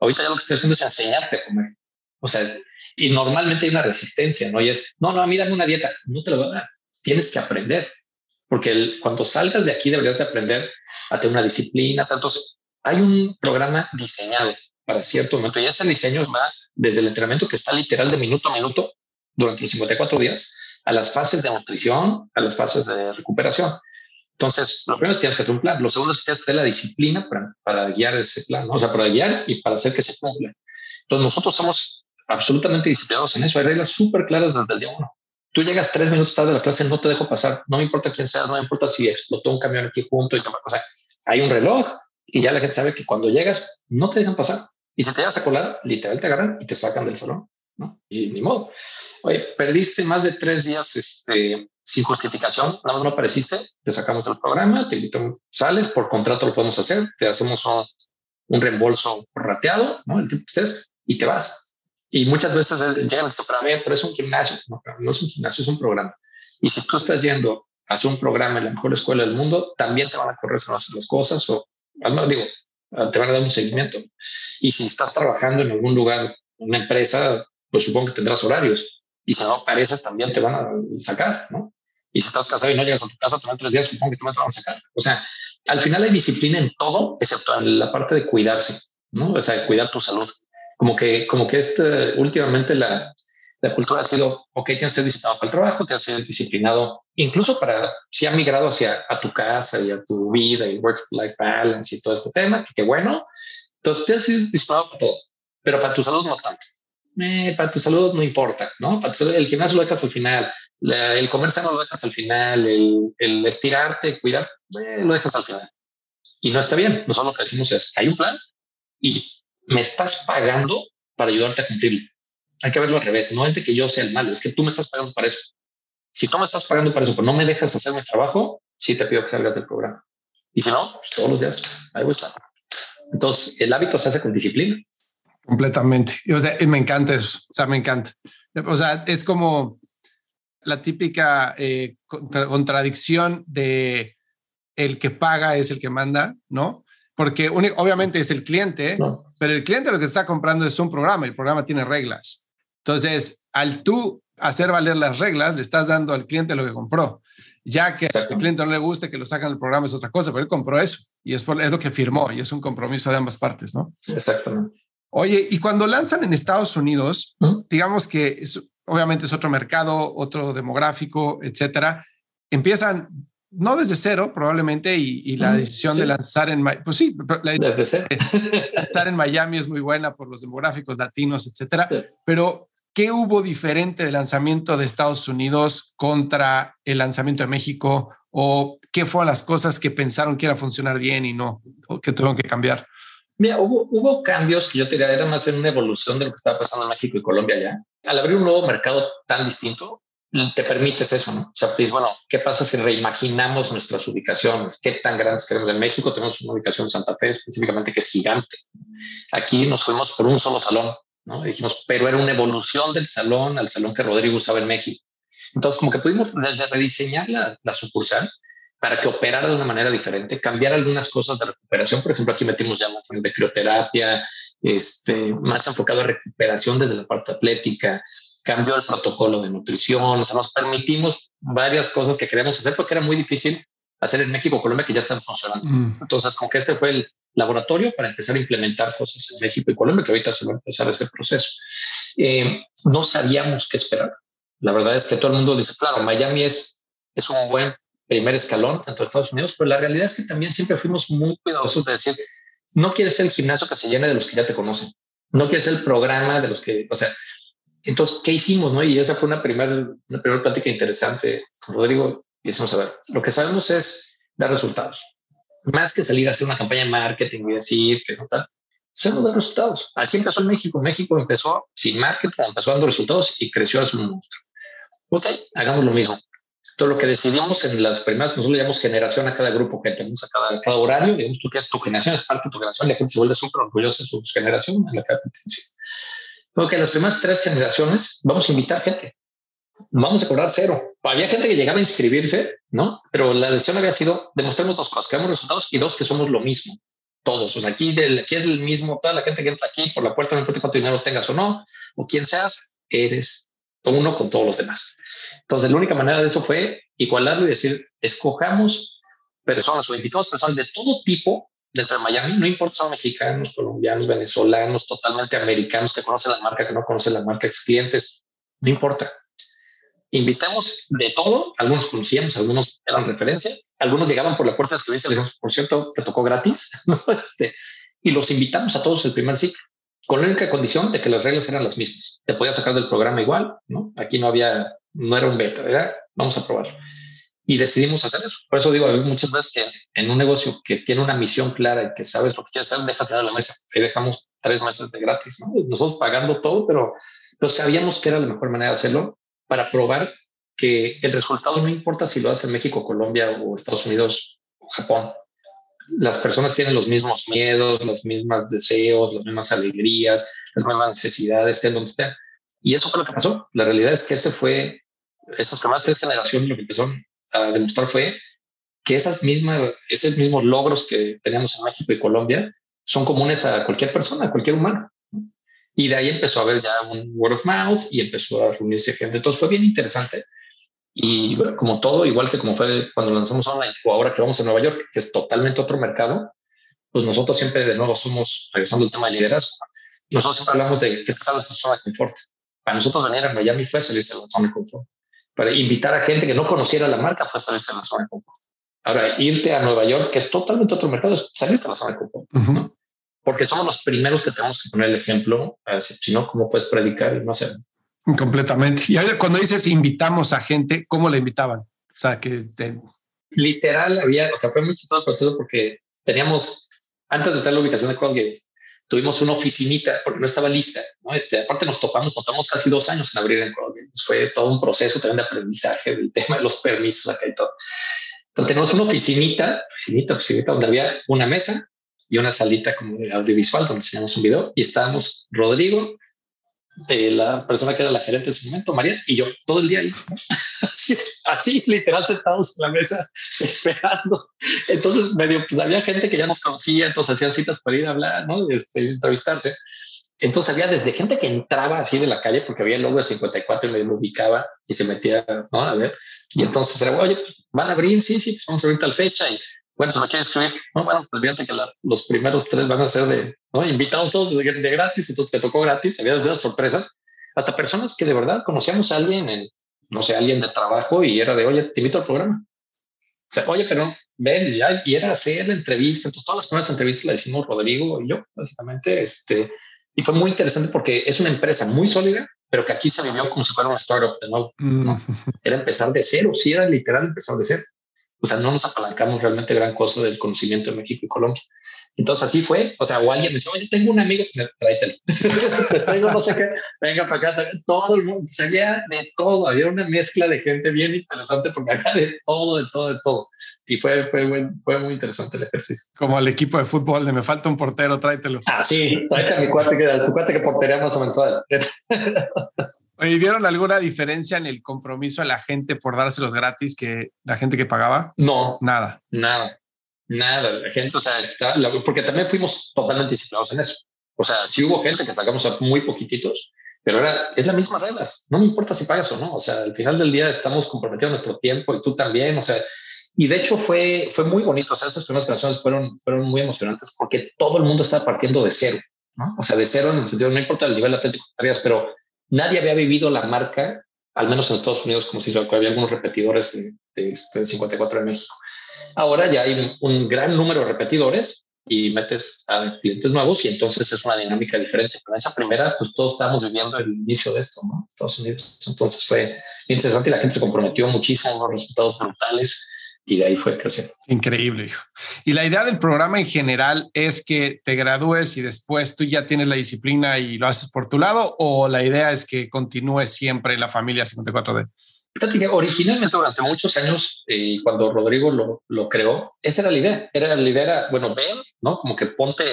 Ahorita ya lo que estoy haciendo es enseñarte a comer. O sea, y normalmente hay una resistencia, ¿no? Y es, no, no, a mí dame una dieta. No te lo voy a dar. Tienes que aprender. Porque cuando salgas de aquí deberías de aprender a tener una disciplina. Entonces, hay un programa diseñado para cierto momento y ese diseño va desde el entrenamiento que está literal de minuto a minuto durante los 54 días a las fases de nutrición, a las fases de recuperación. Entonces, lo primero es que tienes que tener un plan. Lo segundo es que tienes que tener la disciplina para, para guiar ese plan, ¿no? o sea, para guiar y para hacer que se cumpla. Entonces, nosotros somos absolutamente disciplinados en eso. Hay reglas súper claras desde el día uno. Tú llegas tres minutos tarde de la clase, no te dejo pasar. No me importa quién sea, no me importa si explotó un camión aquí junto y O sea, hay un reloj y ya la gente sabe que cuando llegas no te dejan pasar. Y si te llegas a colar, literal te agarran y te sacan del salón, ¿no? Y ni modo. Oye, perdiste más de tres días este, sin justificación, nada más no apareciste, te sacamos del programa, te invitamos, sales, por contrato lo podemos hacer, te hacemos un, un reembolso rateado, ¿no? El tiempo que estés y te vas. Y muchas veces llegan a decir, pero es un gimnasio. No, no es un gimnasio, es un programa. Y si tú estás yendo hacer un programa en la mejor escuela del mundo, también te van a correr si las cosas o, digo, te van a dar un seguimiento. Y si estás trabajando en algún lugar, una empresa, pues supongo que tendrás horarios. Y si no apareces, también te van a sacar, ¿no? Y si estás casado y no llegas a tu casa, te van tres días, supongo que también te van a sacar. O sea, al final hay disciplina en todo, excepto en la parte de cuidarse, ¿no? O sea, de cuidar tu salud. Como que, como que este, últimamente la, la cultura ha sido, ok, tienes que ser disciplinado para el trabajo, tienes que ser disciplinado, incluso para, si ha migrado hacia a tu casa y a tu vida y work-life balance y todo este tema, que qué bueno. Entonces, tienes que ser disciplinado para todo, pero para tu salud no tanto. Eh, para tu salud no importa, ¿no? Para salud, el gimnasio lo dejas al final, el comer sano lo dejas al final, el, el estirarte, cuidar, eh, lo dejas al final. Y no está bien. Nosotros lo que decimos es, hay un plan y me estás pagando para ayudarte a cumplirlo hay que verlo al revés. No es de que yo sea el malo, es que tú me estás pagando para eso. Si tú me estás pagando para eso, pero no me dejas hacer mi trabajo, sí te pido que salgas del programa. Y si no, pues todos los días, ahí voy a estar. Entonces, el hábito se hace con disciplina. Completamente. O sea, me encanta eso. O sea, me encanta. O sea, es como la típica eh, contradicción de el que paga es el que manda, ¿no? Porque obviamente es el cliente, pero el cliente lo que está comprando es un programa, el programa tiene reglas. Entonces, al tú hacer valer las reglas, le estás dando al cliente lo que compró. Ya que al cliente no le guste que lo sacan del programa es otra cosa, pero él compró eso y es, es lo que firmó y es un compromiso de ambas partes, ¿no? Exactamente. Oye, y cuando lanzan en Estados Unidos, digamos que obviamente es otro mercado, otro demográfico, etcétera, empiezan no desde cero probablemente y, la decisión de lanzar en pues sí la decisión de lanzar en Miami es muy buena por los demográficos latinos etcétera pero qué hubo diferente del lanzamiento de Estados Unidos contra el lanzamiento de México o qué fueron las cosas que pensaron que iba a funcionar bien y no o que tuvieron que cambiar Mira, hubo, hubo cambios que yo te diría, era más bien una evolución de lo que estaba pasando en México y Colombia ya. Al abrir un nuevo mercado tan distinto, te permites eso, ¿no? O sea, pues, bueno, ¿qué pasa si reimaginamos nuestras ubicaciones? ¿Qué tan grandes queremos? En México tenemos una ubicación en Santa Fe específicamente que es gigante. Aquí nos fuimos por un solo salón, ¿no? dijimos, pero era una evolución del salón al salón que Rodrigo usaba en México. Entonces, como que pudimos desde rediseñar la, la sucursal para que operara de una manera diferente, cambiar algunas cosas de recuperación. Por ejemplo, aquí metimos ya más de crioterapia, este, más enfocado a recuperación desde la parte atlética, cambió el protocolo de nutrición, o sea, nos permitimos varias cosas que queríamos hacer porque era muy difícil hacer en México, Colombia, que ya están funcionando. Mm. Entonces, como que este fue el laboratorio para empezar a implementar cosas en México y Colombia, que ahorita se va a empezar ese proceso. Eh, no sabíamos qué esperar. La verdad es que todo el mundo dice, claro, Miami es, es un buen primer escalón dentro de Estados Unidos, pero la realidad es que también siempre fuimos muy cuidadosos de decir, no quieres ser el gimnasio que se llene de los que ya te conocen, no quieres ser el programa de los que, o sea, entonces, ¿qué hicimos? No? Y esa fue una primera una primera plática interesante con Rodrigo. Y decimos, a ver, lo que sabemos es dar resultados. más que salir a hacer una campaña de marketing y decir que no tal, se nos dan resultados. Así empezó en México. México empezó sin marketing, empezó dando resultados y creció a su monstruo. Ok, hagamos lo mismo. Todo lo que decidimos en las primeras, nosotros le llamamos generación a cada grupo que tenemos a cada, cada horario. Digamos, tú que es tu generación, es parte de tu generación, la gente se vuelve súper orgullosa de su generación en la competencia. Ok, las primeras tres generaciones vamos a invitar gente. Vamos a cobrar cero. Había gente que llegaba a inscribirse, ¿no? Pero la decisión había sido demostrarnos dos cosas, que damos resultados y dos, que somos lo mismo. Todos. O sea, aquí, del, aquí es el mismo, toda la gente que entra aquí por la puerta, no importa cuánto dinero tengas o no, o quien seas, eres uno con todos los demás. Entonces, la única manera de eso fue igualarlo y decir, escojamos personas o invitamos personas de todo tipo dentro de Miami, no importa si son mexicanos, colombianos, venezolanos, totalmente americanos que conocen la marca, que no conocen la marca, ex clientes, no importa. Invitamos de todo, algunos conocíamos, algunos eran referencia, algunos llegaban por la puerta de escribirse, les por cierto, te tocó gratis, este, y los invitamos a todos el primer ciclo, con la única condición de que las reglas eran las mismas. Te podías sacar del programa igual, ¿no? Aquí no había, no era un beta, ¿verdad? Vamos a probar y decidimos hacer eso. Por eso digo, hay muchas veces que en un negocio que tiene una misión clara y que sabes lo que quieres hacer, dejas de la mesa. Ahí dejamos tres meses de gratis, ¿no? Nosotros pagando todo, pero, pero sabíamos que era la mejor manera de hacerlo para probar que el resultado no importa si lo hace México, Colombia o Estados Unidos o Japón. Las personas tienen los mismos miedos, los mismos deseos, las mismas alegrías, las mismas necesidades, estén donde estén. Y eso fue lo que pasó. La realidad es que ese fue, esas primeras tres generaciones lo que empezó a demostrar fue que esas mismas, esos mismos logros que teníamos en México y Colombia son comunes a cualquier persona, a cualquier humano. Y de ahí empezó a haber ya un word of mouth y empezó a reunirse gente. Entonces fue bien interesante. Y bueno, como todo, igual que como fue cuando lanzamos online o ahora que vamos a Nueva York, que es totalmente otro mercado, pues nosotros siempre de nuevo somos, regresando al tema de liderazgo, nosotros siempre hablamos de que te sale de tu zona de confort. Para nosotros venir a Miami fue salirse de la zona de confort para invitar a gente que no conociera la marca fue salirse de la zona de confort. Ahora, irte a Nueva York, que es totalmente otro mercado, es salirte de la zona de confort. Porque somos los primeros que tenemos que poner el ejemplo. Si no, ¿cómo puedes predicar y no hacer? Completamente. Y cuando dices invitamos a gente, ¿cómo la invitaban? O sea, que literal había, o sea, fue muy chistoso el proceso porque teníamos, antes de tener la ubicación de Colgate, tuvimos una oficinita porque no estaba lista. ¿no? Este, aparte nos topamos, contamos casi dos años en abrir en Colgate. Fue todo un proceso también de aprendizaje del tema de los permisos acá y todo. Entonces tenemos una oficinita, oficinita, oficinita donde había una mesa y una salita como de audiovisual donde enseñamos un video y estábamos Rodrigo, de la persona que era la gerente de ese momento, María, y yo todo el día ahí, así, literal sentados en la mesa esperando. Entonces, medio, pues había gente que ya nos conocía, entonces hacían citas para ir a hablar, ¿no? Este, entrevistarse. Entonces había desde gente que entraba así de la calle porque había el logo de 54 y me ubicaba y se metía, ¿no? A ver. Y entonces era, oye, van a abrir, sí, sí, pues vamos a abrir tal fecha y bueno, pues me quieres escribir. No, bueno, fíjate que los primeros tres van a ser de ¿no? invitados todos de, gratis, entonces te tocó gratis, había las sorpresas, hasta personas que de verdad conocíamos a alguien, en, no sé, alguien de trabajo y era de, oye, te invito al programa. O sea, oye, pero ven, ya, y era hacer la entrevista, entonces, todas las primeras entrevistas la hicimos Rodrigo y yo, básicamente, este, y fue muy interesante porque es una empresa muy sólida, pero que aquí se vivió como si fuera una startup de nuevo. ¿no? Mm. Era empezar de cero, sí, era literal empezar de cero o sea, no nos apalancamos realmente gran cosa del conocimiento de México y Colombia. Entonces así fue, o sea, o alguien me dice, oye, tengo un amigo, tráetelo, te traigo no sé qué, venga para acá, todo el mundo, salía de todo, había una mezcla de gente bien interesante porque había de todo, de todo, de todo. Y fue, fue, fue muy interesante el ejercicio. Como el equipo de fútbol de me falta un portero, tráetelo. Ah, sí, tráete a mi cuate, que, tu cuate que portería más o menos. Oye, ¿vieron alguna diferencia en el compromiso a la gente por dárselos gratis que la gente que pagaba? No. Nada. Nada. Nada. La gente, o sea, está, porque también fuimos totalmente disciplinados en eso. O sea, sí hubo gente que sacamos a muy poquititos, pero era, es la misma reglas. No me importa si pagas o no. O sea, al final del día estamos comprometiendo nuestro tiempo y tú también. O sea, y de hecho fue, fue muy bonito. O sea, esas primeras canciones fueron, fueron muy emocionantes porque todo el mundo estaba partiendo de cero. ¿no? O sea, de cero en el sentido, no importa el nivel atlético que traías, pero nadie había vivido la marca, al menos en Estados Unidos, como si había algunos repetidores de, este 54 en México. Ahora ya hay un, gran número de repetidores y metes a clientes nuevos y entonces es una dinámica diferente. Pero en esa primera, pues todos estábamos viviendo el inicio de esto, ¿no? Estados Unidos. Entonces fue interesante y la gente se comprometió muchísimo, resultados brutales. y de ahí fue creciendo. Increíble, hijo. Y la idea del programa en general es que te gradúes y después tú ya tienes la disciplina y lo haces por tu lado, o la idea es que continúes siempre en la familia 54D. Originalmente durante muchos años, eh, cuando Rodrigo lo, lo, creó, esa era la idea. Era la idea, era, bueno, ven, ¿no? Como que ponte,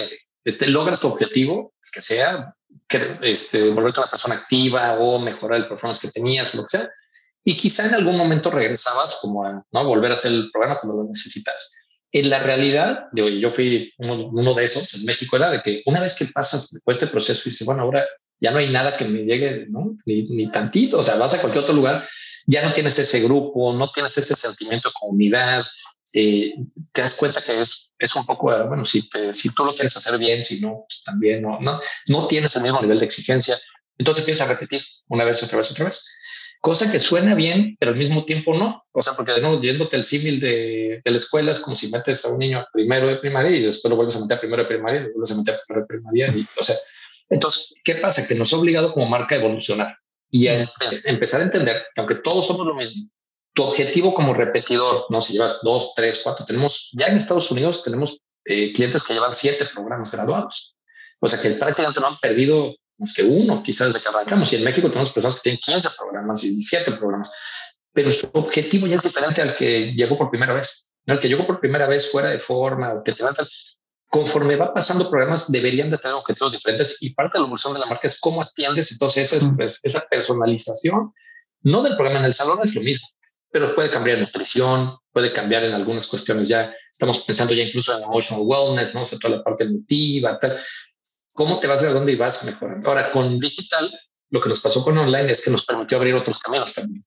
este, logra tu objetivo, que sea que, este, volverte una persona activa o mejorar el performance que tenías, lo que sea y quizá en algún momento regresabas como a ¿no? volver a hacer el programa cuando lo necesitas. En la realidad, yo, yo fui uno, de esos en México, era de que una vez que pasas después este proceso y dices, bueno, ahora ya no hay nada que me llegue, ¿no? ni, ni tantito, o sea, vas a cualquier otro lugar, ya no tienes ese grupo, no tienes ese sentimiento de comunidad, eh, te das cuenta que es, es un poco, bueno, si, te, si tú lo quieres hacer bien, si no, pues también no, no, no tienes el mismo nivel de exigencia, entonces empiezas a repetir una vez, otra vez, otra vez cosa que suena bien, pero al mismo tiempo no. O sea, porque de nuevo, yéndote el símil de, de, la escuela, es como si metes a un niño primero de primaria y después lo vuelves a meter a primero de primaria y lo vuelves a meter a primero de primaria. Y, o sea, entonces, ¿qué pasa? Que nos ha obligado como marca a evolucionar y a empezar a entender que aunque todos somos lo mismo, tu objetivo como repetidor, no si llevas dos, tres, cuatro, tenemos ya en Estados Unidos tenemos eh, clientes que llevan siete programas graduados. O sea que prácticamente no han perdido más que uno, quizás desde que arrancamos. Y en México tenemos personas que tienen 15 programas y 17 programas, pero su objetivo ya es diferente al que llegó por primera vez. ¿no? El que llegó por primera vez fuera de forma o que te conforme va pasando programas, deberían de tener objetivos diferentes y parte de la evolución de la marca es cómo atiendes entonces esa, pues, esa personalización. No del programa en el salón es lo mismo, pero puede cambiar nutrición, puede cambiar en algunas cuestiones. Ya estamos pensando ya incluso en emotional wellness, ¿no? O sea, toda la parte emotiva, tal cómo te vas de dónde y vas mejorando. Ahora, con digital, lo que nos pasó con online es que nos permitió abrir otros caminos también.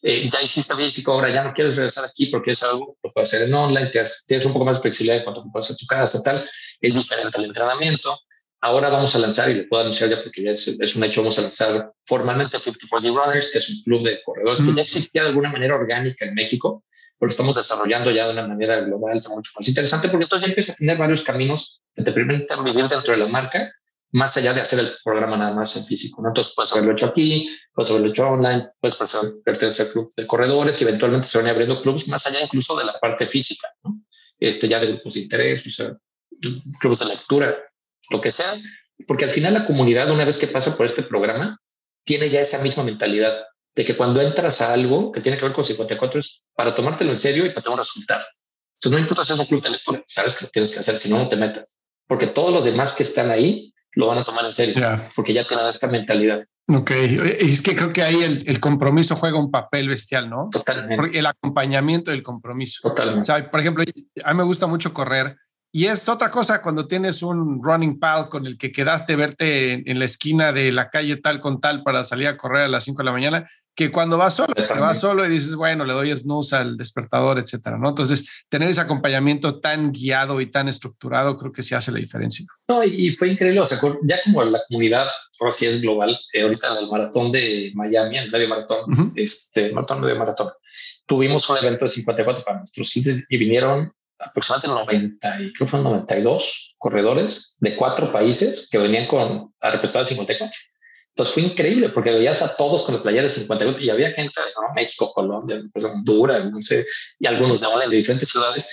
Eh, ya hiciste básico, ahora ya no quieres regresar aquí porque es algo que puedes hacer en online, tienes, un poco más de flexibilidad en cuanto a hacer tu casa, tal. Es diferente al entrenamiento. Ahora vamos a lanzar, y le puedo anunciar ya porque ya es, es un hecho, vamos a lanzar formalmente 54 Runners, que es un club de corredores que ya existía de alguna manera orgánica en México, pero lo estamos desarrollando ya de una manera global, mucho más interesante, porque entonces ya empieza a tener varios caminos que te permiten vivir dentro de la marca, más allá de hacer el programa nada más en físico. ¿no? Entonces puedes haberlo hecho aquí, puedes haberlo hecho online, puedes pertenecer al club de corredores y eventualmente se van abriendo clubes más allá incluso de la parte física, ¿no? este, ya de grupos de interés, o sea, clubes de lectura, lo que sea, porque al final la comunidad, una vez que pasa por este programa, tiene ya esa misma mentalidad de que cuando entras a algo que tiene que ver con 54 es para tomártelo en serio y para tener un resultado. Entonces no importa si es un club de lectura, sabes que lo tienes que hacer, si no, no te metas. Porque todos los demás que están ahí lo van a tomar en serio, porque ya tienen esta mentalidad. Ok, es que creo que ahí el, el, compromiso juega un papel bestial, ¿no? Totalmente. el acompañamiento del compromiso. Totalmente. por ejemplo, a mí me gusta mucho correr y es otra cosa cuando tienes un running pal con el que quedaste verte en, la esquina de la calle tal con tal para salir a correr a las 5 de la mañana, que cuando vas solo, te vas solo y dices, bueno, le doy snooze al despertador, etcétera, ¿no? Entonces, tener ese acompañamiento tan guiado y tan estructurado creo que sí hace la diferencia. No, y fue increíble, o sea, ya como la comunidad, ahora sí es global, eh, ahorita en el maratón de Miami, en el medio maratón, este maratón medio maratón, tuvimos un evento de 54 para nuestros clientes y vinieron aproximadamente 90, y creo que 92 corredores de cuatro países que venían con a representar 54. Entonces fue increíble porque veías a todos con el player de 54 y había gente de México, Colombia, pues, Honduras, no sé, y algunos de, de diferentes ciudades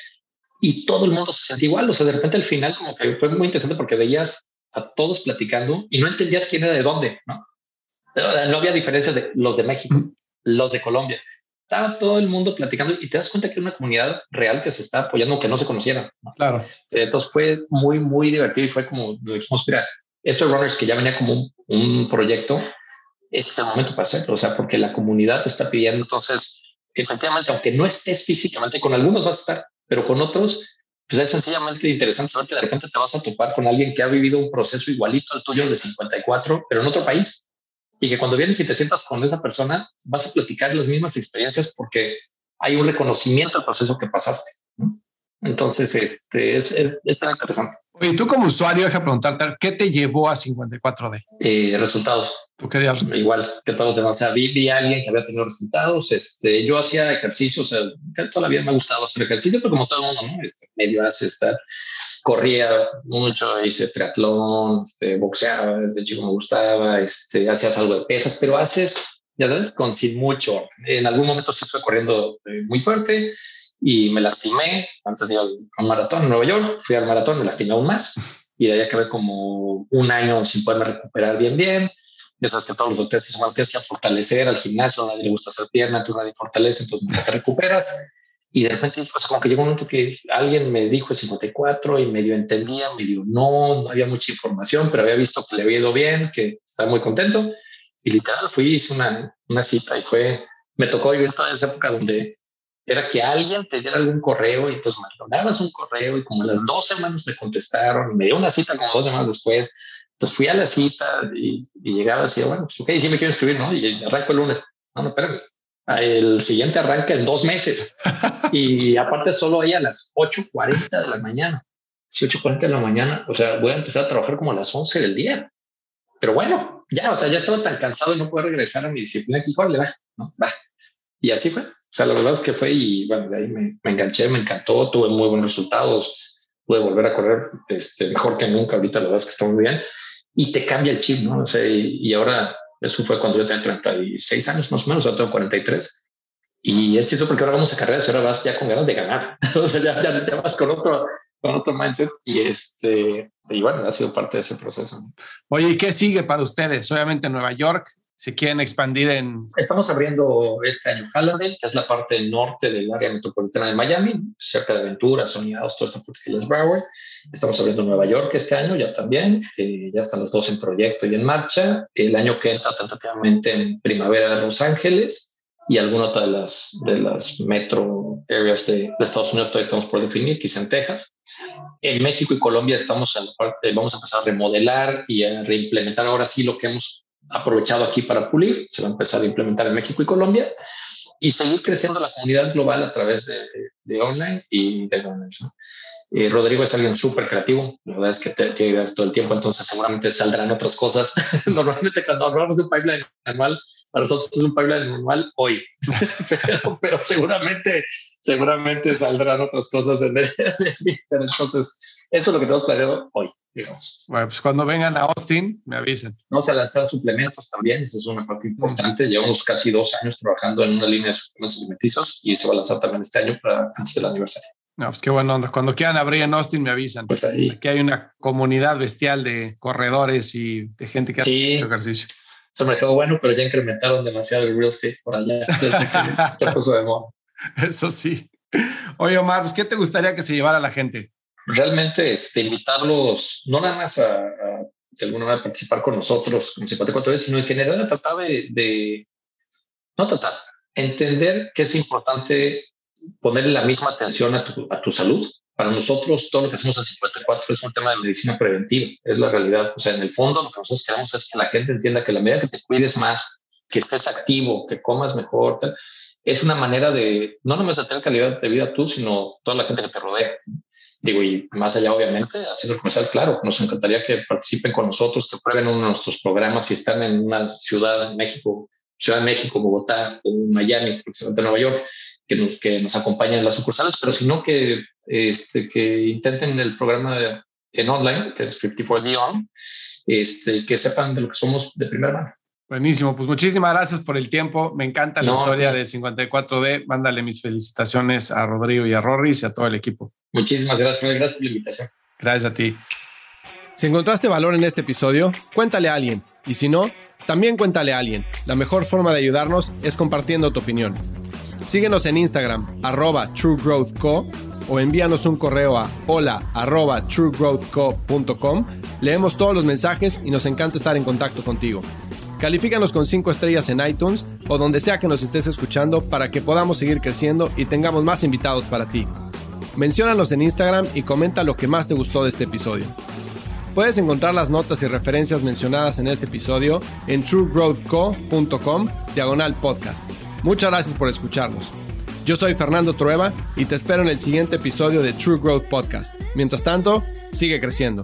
y todo el mundo se sentía igual. O sea, de repente al final como que fue muy interesante porque veías a todos platicando y no entendías quién era de dónde, ¿no? No había diferencia de los de México, los de Colombia, estaba todo el mundo platicando y te das cuenta que era una comunidad real que se está apoyando, que no se conocieran. Claro. Entonces fue muy, muy divertido y fue como dijimos, mira, esto Runners que ya venía como un, proyecto, este es el momento para hacerlo, o sea, porque la comunidad lo está pidiendo. Entonces, efectivamente, aunque no estés físicamente con algunos vas a estar, pero con otros, pues es sencillamente interesante saber que de repente te vas a topar con alguien que ha vivido un proceso igualito al tuyo de 54, pero en otro país y que cuando vienes y te sientas con esa persona, vas a platicar las mismas experiencias porque hay un reconocimiento al proceso que pasaste. Entonces, este es, es, interesante. Y tú como usuario, deja preguntarte, ¿qué te llevó a 54D? Eh, resultados. ¿Tú querías? Igual que todos los demás. O sea, vi, a alguien que había tenido resultados. Este, yo hacía ejercicio, o sea, toda la vida me ha gustado hacer ejercicio, pero como todo el mundo, ¿no? Este, medio hace estar corría mucho, hice triatlón, este, boxeaba, desde chico me gustaba, este, hacías algo de pesas, pero haces, ya sabes, con sin mucho. En algún momento sí estuve corriendo eh, muy fuerte y me lastimé antes de ir maratón en Nueva York. Fui al maratón, me lastimé aún más y de ahí acabé como un año sin poderme recuperar bien, bien. Ya sabes que todos los doctores dicen, tienes que fortalecer al gimnasio, a nadie le gusta hacer pierna, entonces nadie fortalece, entonces no te recuperas. Y de repente, pues como que llegó un momento que alguien me dijo 54 y medio entendía, medio no, no había mucha información, pero había visto que le había ido bien, que estaba muy contento. Y literal fui, hice una, una cita y fue, me tocó vivir toda esa época donde era que alguien te diera algún correo y entonces mandabas un correo y como a las dos semanas me contestaron, me dio una cita como dos semanas después. Entonces fui a la cita y, llegaba así, bueno, pues ok, sí me quiero escribir, ¿no? Y arranco el lunes. No, no, espérame. El siguiente arranca en dos meses. y aparte solo ahí a las 8.40 de la mañana. Sí, 8.40 de la mañana. O sea, voy a empezar a trabajar como a las 11 del día. Pero bueno, ya, o sea, ya estaba tan cansado y no puedo regresar a mi disciplina aquí, le va, ¿no? Va. Y así fue. Sea, la verdad es que fue y bueno, de ahí me, me enganché, me encantó, tuve muy buenos resultados, pude volver a correr este, mejor que nunca. Ahorita la verdad es que está muy bien y te cambia el chip, ¿no? O sea, y, ahora eso fue cuando yo tenía 36 años más o menos, ahora tengo 43. Y es chistoso porque ahora vamos a carreras y ahora vas ya con ganas de ganar. o sea, ya, ya, ya, vas con otro, con otro mindset y este, y bueno, ha sido parte de ese proceso. Oye, ¿y qué sigue para ustedes? Obviamente Nueva York, se quieren expandir en... Estamos abriendo este año Hallandale, que es la parte norte del área metropolitana de Miami, cerca de Aventura, Sonidados, toda esta parte que es Broward. Estamos abriendo Nueva York este año ya también. Eh, ya están los dos en proyecto y en marcha. El año que entra tentativamente en primavera de Los Ángeles y alguna otra de las, de las metro areas de, de Estados Unidos todavía estamos por definir, quizá en Texas. En México y Colombia estamos en vamos a empezar a remodelar y a reimplementar ahora sí lo que hemos aprovechado aquí para pulir, se va a empezar a implementar en México y Colombia y seguir creciendo la comunidad global a través de, de online y de online. Eh, Rodrigo es alguien súper creativo, la verdad es que tiene ideas todo el tiempo, entonces seguramente saldrán otras cosas. Normalmente cuando hablamos de un pipeline anual, para nosotros es un pipeline normal hoy, pero, seguramente, seguramente saldrán otras cosas en el, Entonces, eso es lo que tenemos planeado hoy, digamos. Bueno, pues cuando vengan a Austin, me avisen. Vamos a lanzar suplementos también, esa es una parte importante. Llevamos casi dos años trabajando en una línea de suplementos alimenticios y se va a lanzar también este año para antes del aniversario. No, pues qué bueno Cuando quieran abrir en Austin, me avisan. Pues ahí. Aquí hay una comunidad bestial de corredores y de gente que hace mucho ejercicio se me quedó bueno, pero ya incrementaron demasiado el real estate por allá. ya puso de moda. Eso sí. Oye, Omar, pues, ¿qué te gustaría que se llevara la gente? Realmente este, invitarlos, no nada más a, de alguna manera participar con nosotros como 54 veces, sino en general a tratar de, de, no tratar, entender que es importante ponerle la misma atención a tu, a tu salud para nosotros todo lo que hacemos en 54 es un tema de medicina preventiva, es la realidad. O sea, en el fondo lo que nosotros queremos es que la gente entienda que la medida que te cuides más, que estés activo, que comas mejor, es una manera de no nomás de tener calidad de vida tú, sino toda la gente que te rodea. Digo, y más allá, obviamente, haciendo el comercial, claro, nos encantaría que participen con nosotros, que prueben uno de nuestros programas si están en una ciudad en México, Ciudad de México, Bogotá o Miami, próximamente Nueva York, que nos, que nos acompañen en las sucursales, pero sino que este, que intenten el programa de, en online, que es 54D On, este, que sepan de lo que somos de primera mano. Buenísimo, pues muchísimas gracias por el tiempo. Me encanta la historia de 54D. Mándale mis felicitaciones a Rodrigo y a Rorris y a todo el equipo. Muchísimas gracias, gracias por la invitación. Gracias a ti. Si encontraste valor en este episodio, cuéntale a alguien. Y si no, también cuéntale a alguien. La mejor forma de ayudarnos es compartiendo tu opinión. Síguenos en Instagram, arroba truegrowthco o envíanos un correo a hola arroba truegrowthco.com. Leemos todos los mensajes y nos encanta estar en contacto contigo. Califícanos con 5 estrellas en iTunes o donde sea que nos estés escuchando para que podamos seguir creciendo y tengamos más invitados para ti. Menciónanos en Instagram y comenta lo que más te gustó de este episodio. Puedes encontrar las notas y referencias mencionadas en este episodio en truegrowthco.com diagonal podcast. Muchas gracias por escucharnos. Yo soy Fernando Trueba y te espero en el siguiente episodio de True Growth Podcast. Mientras tanto, sigue creciendo.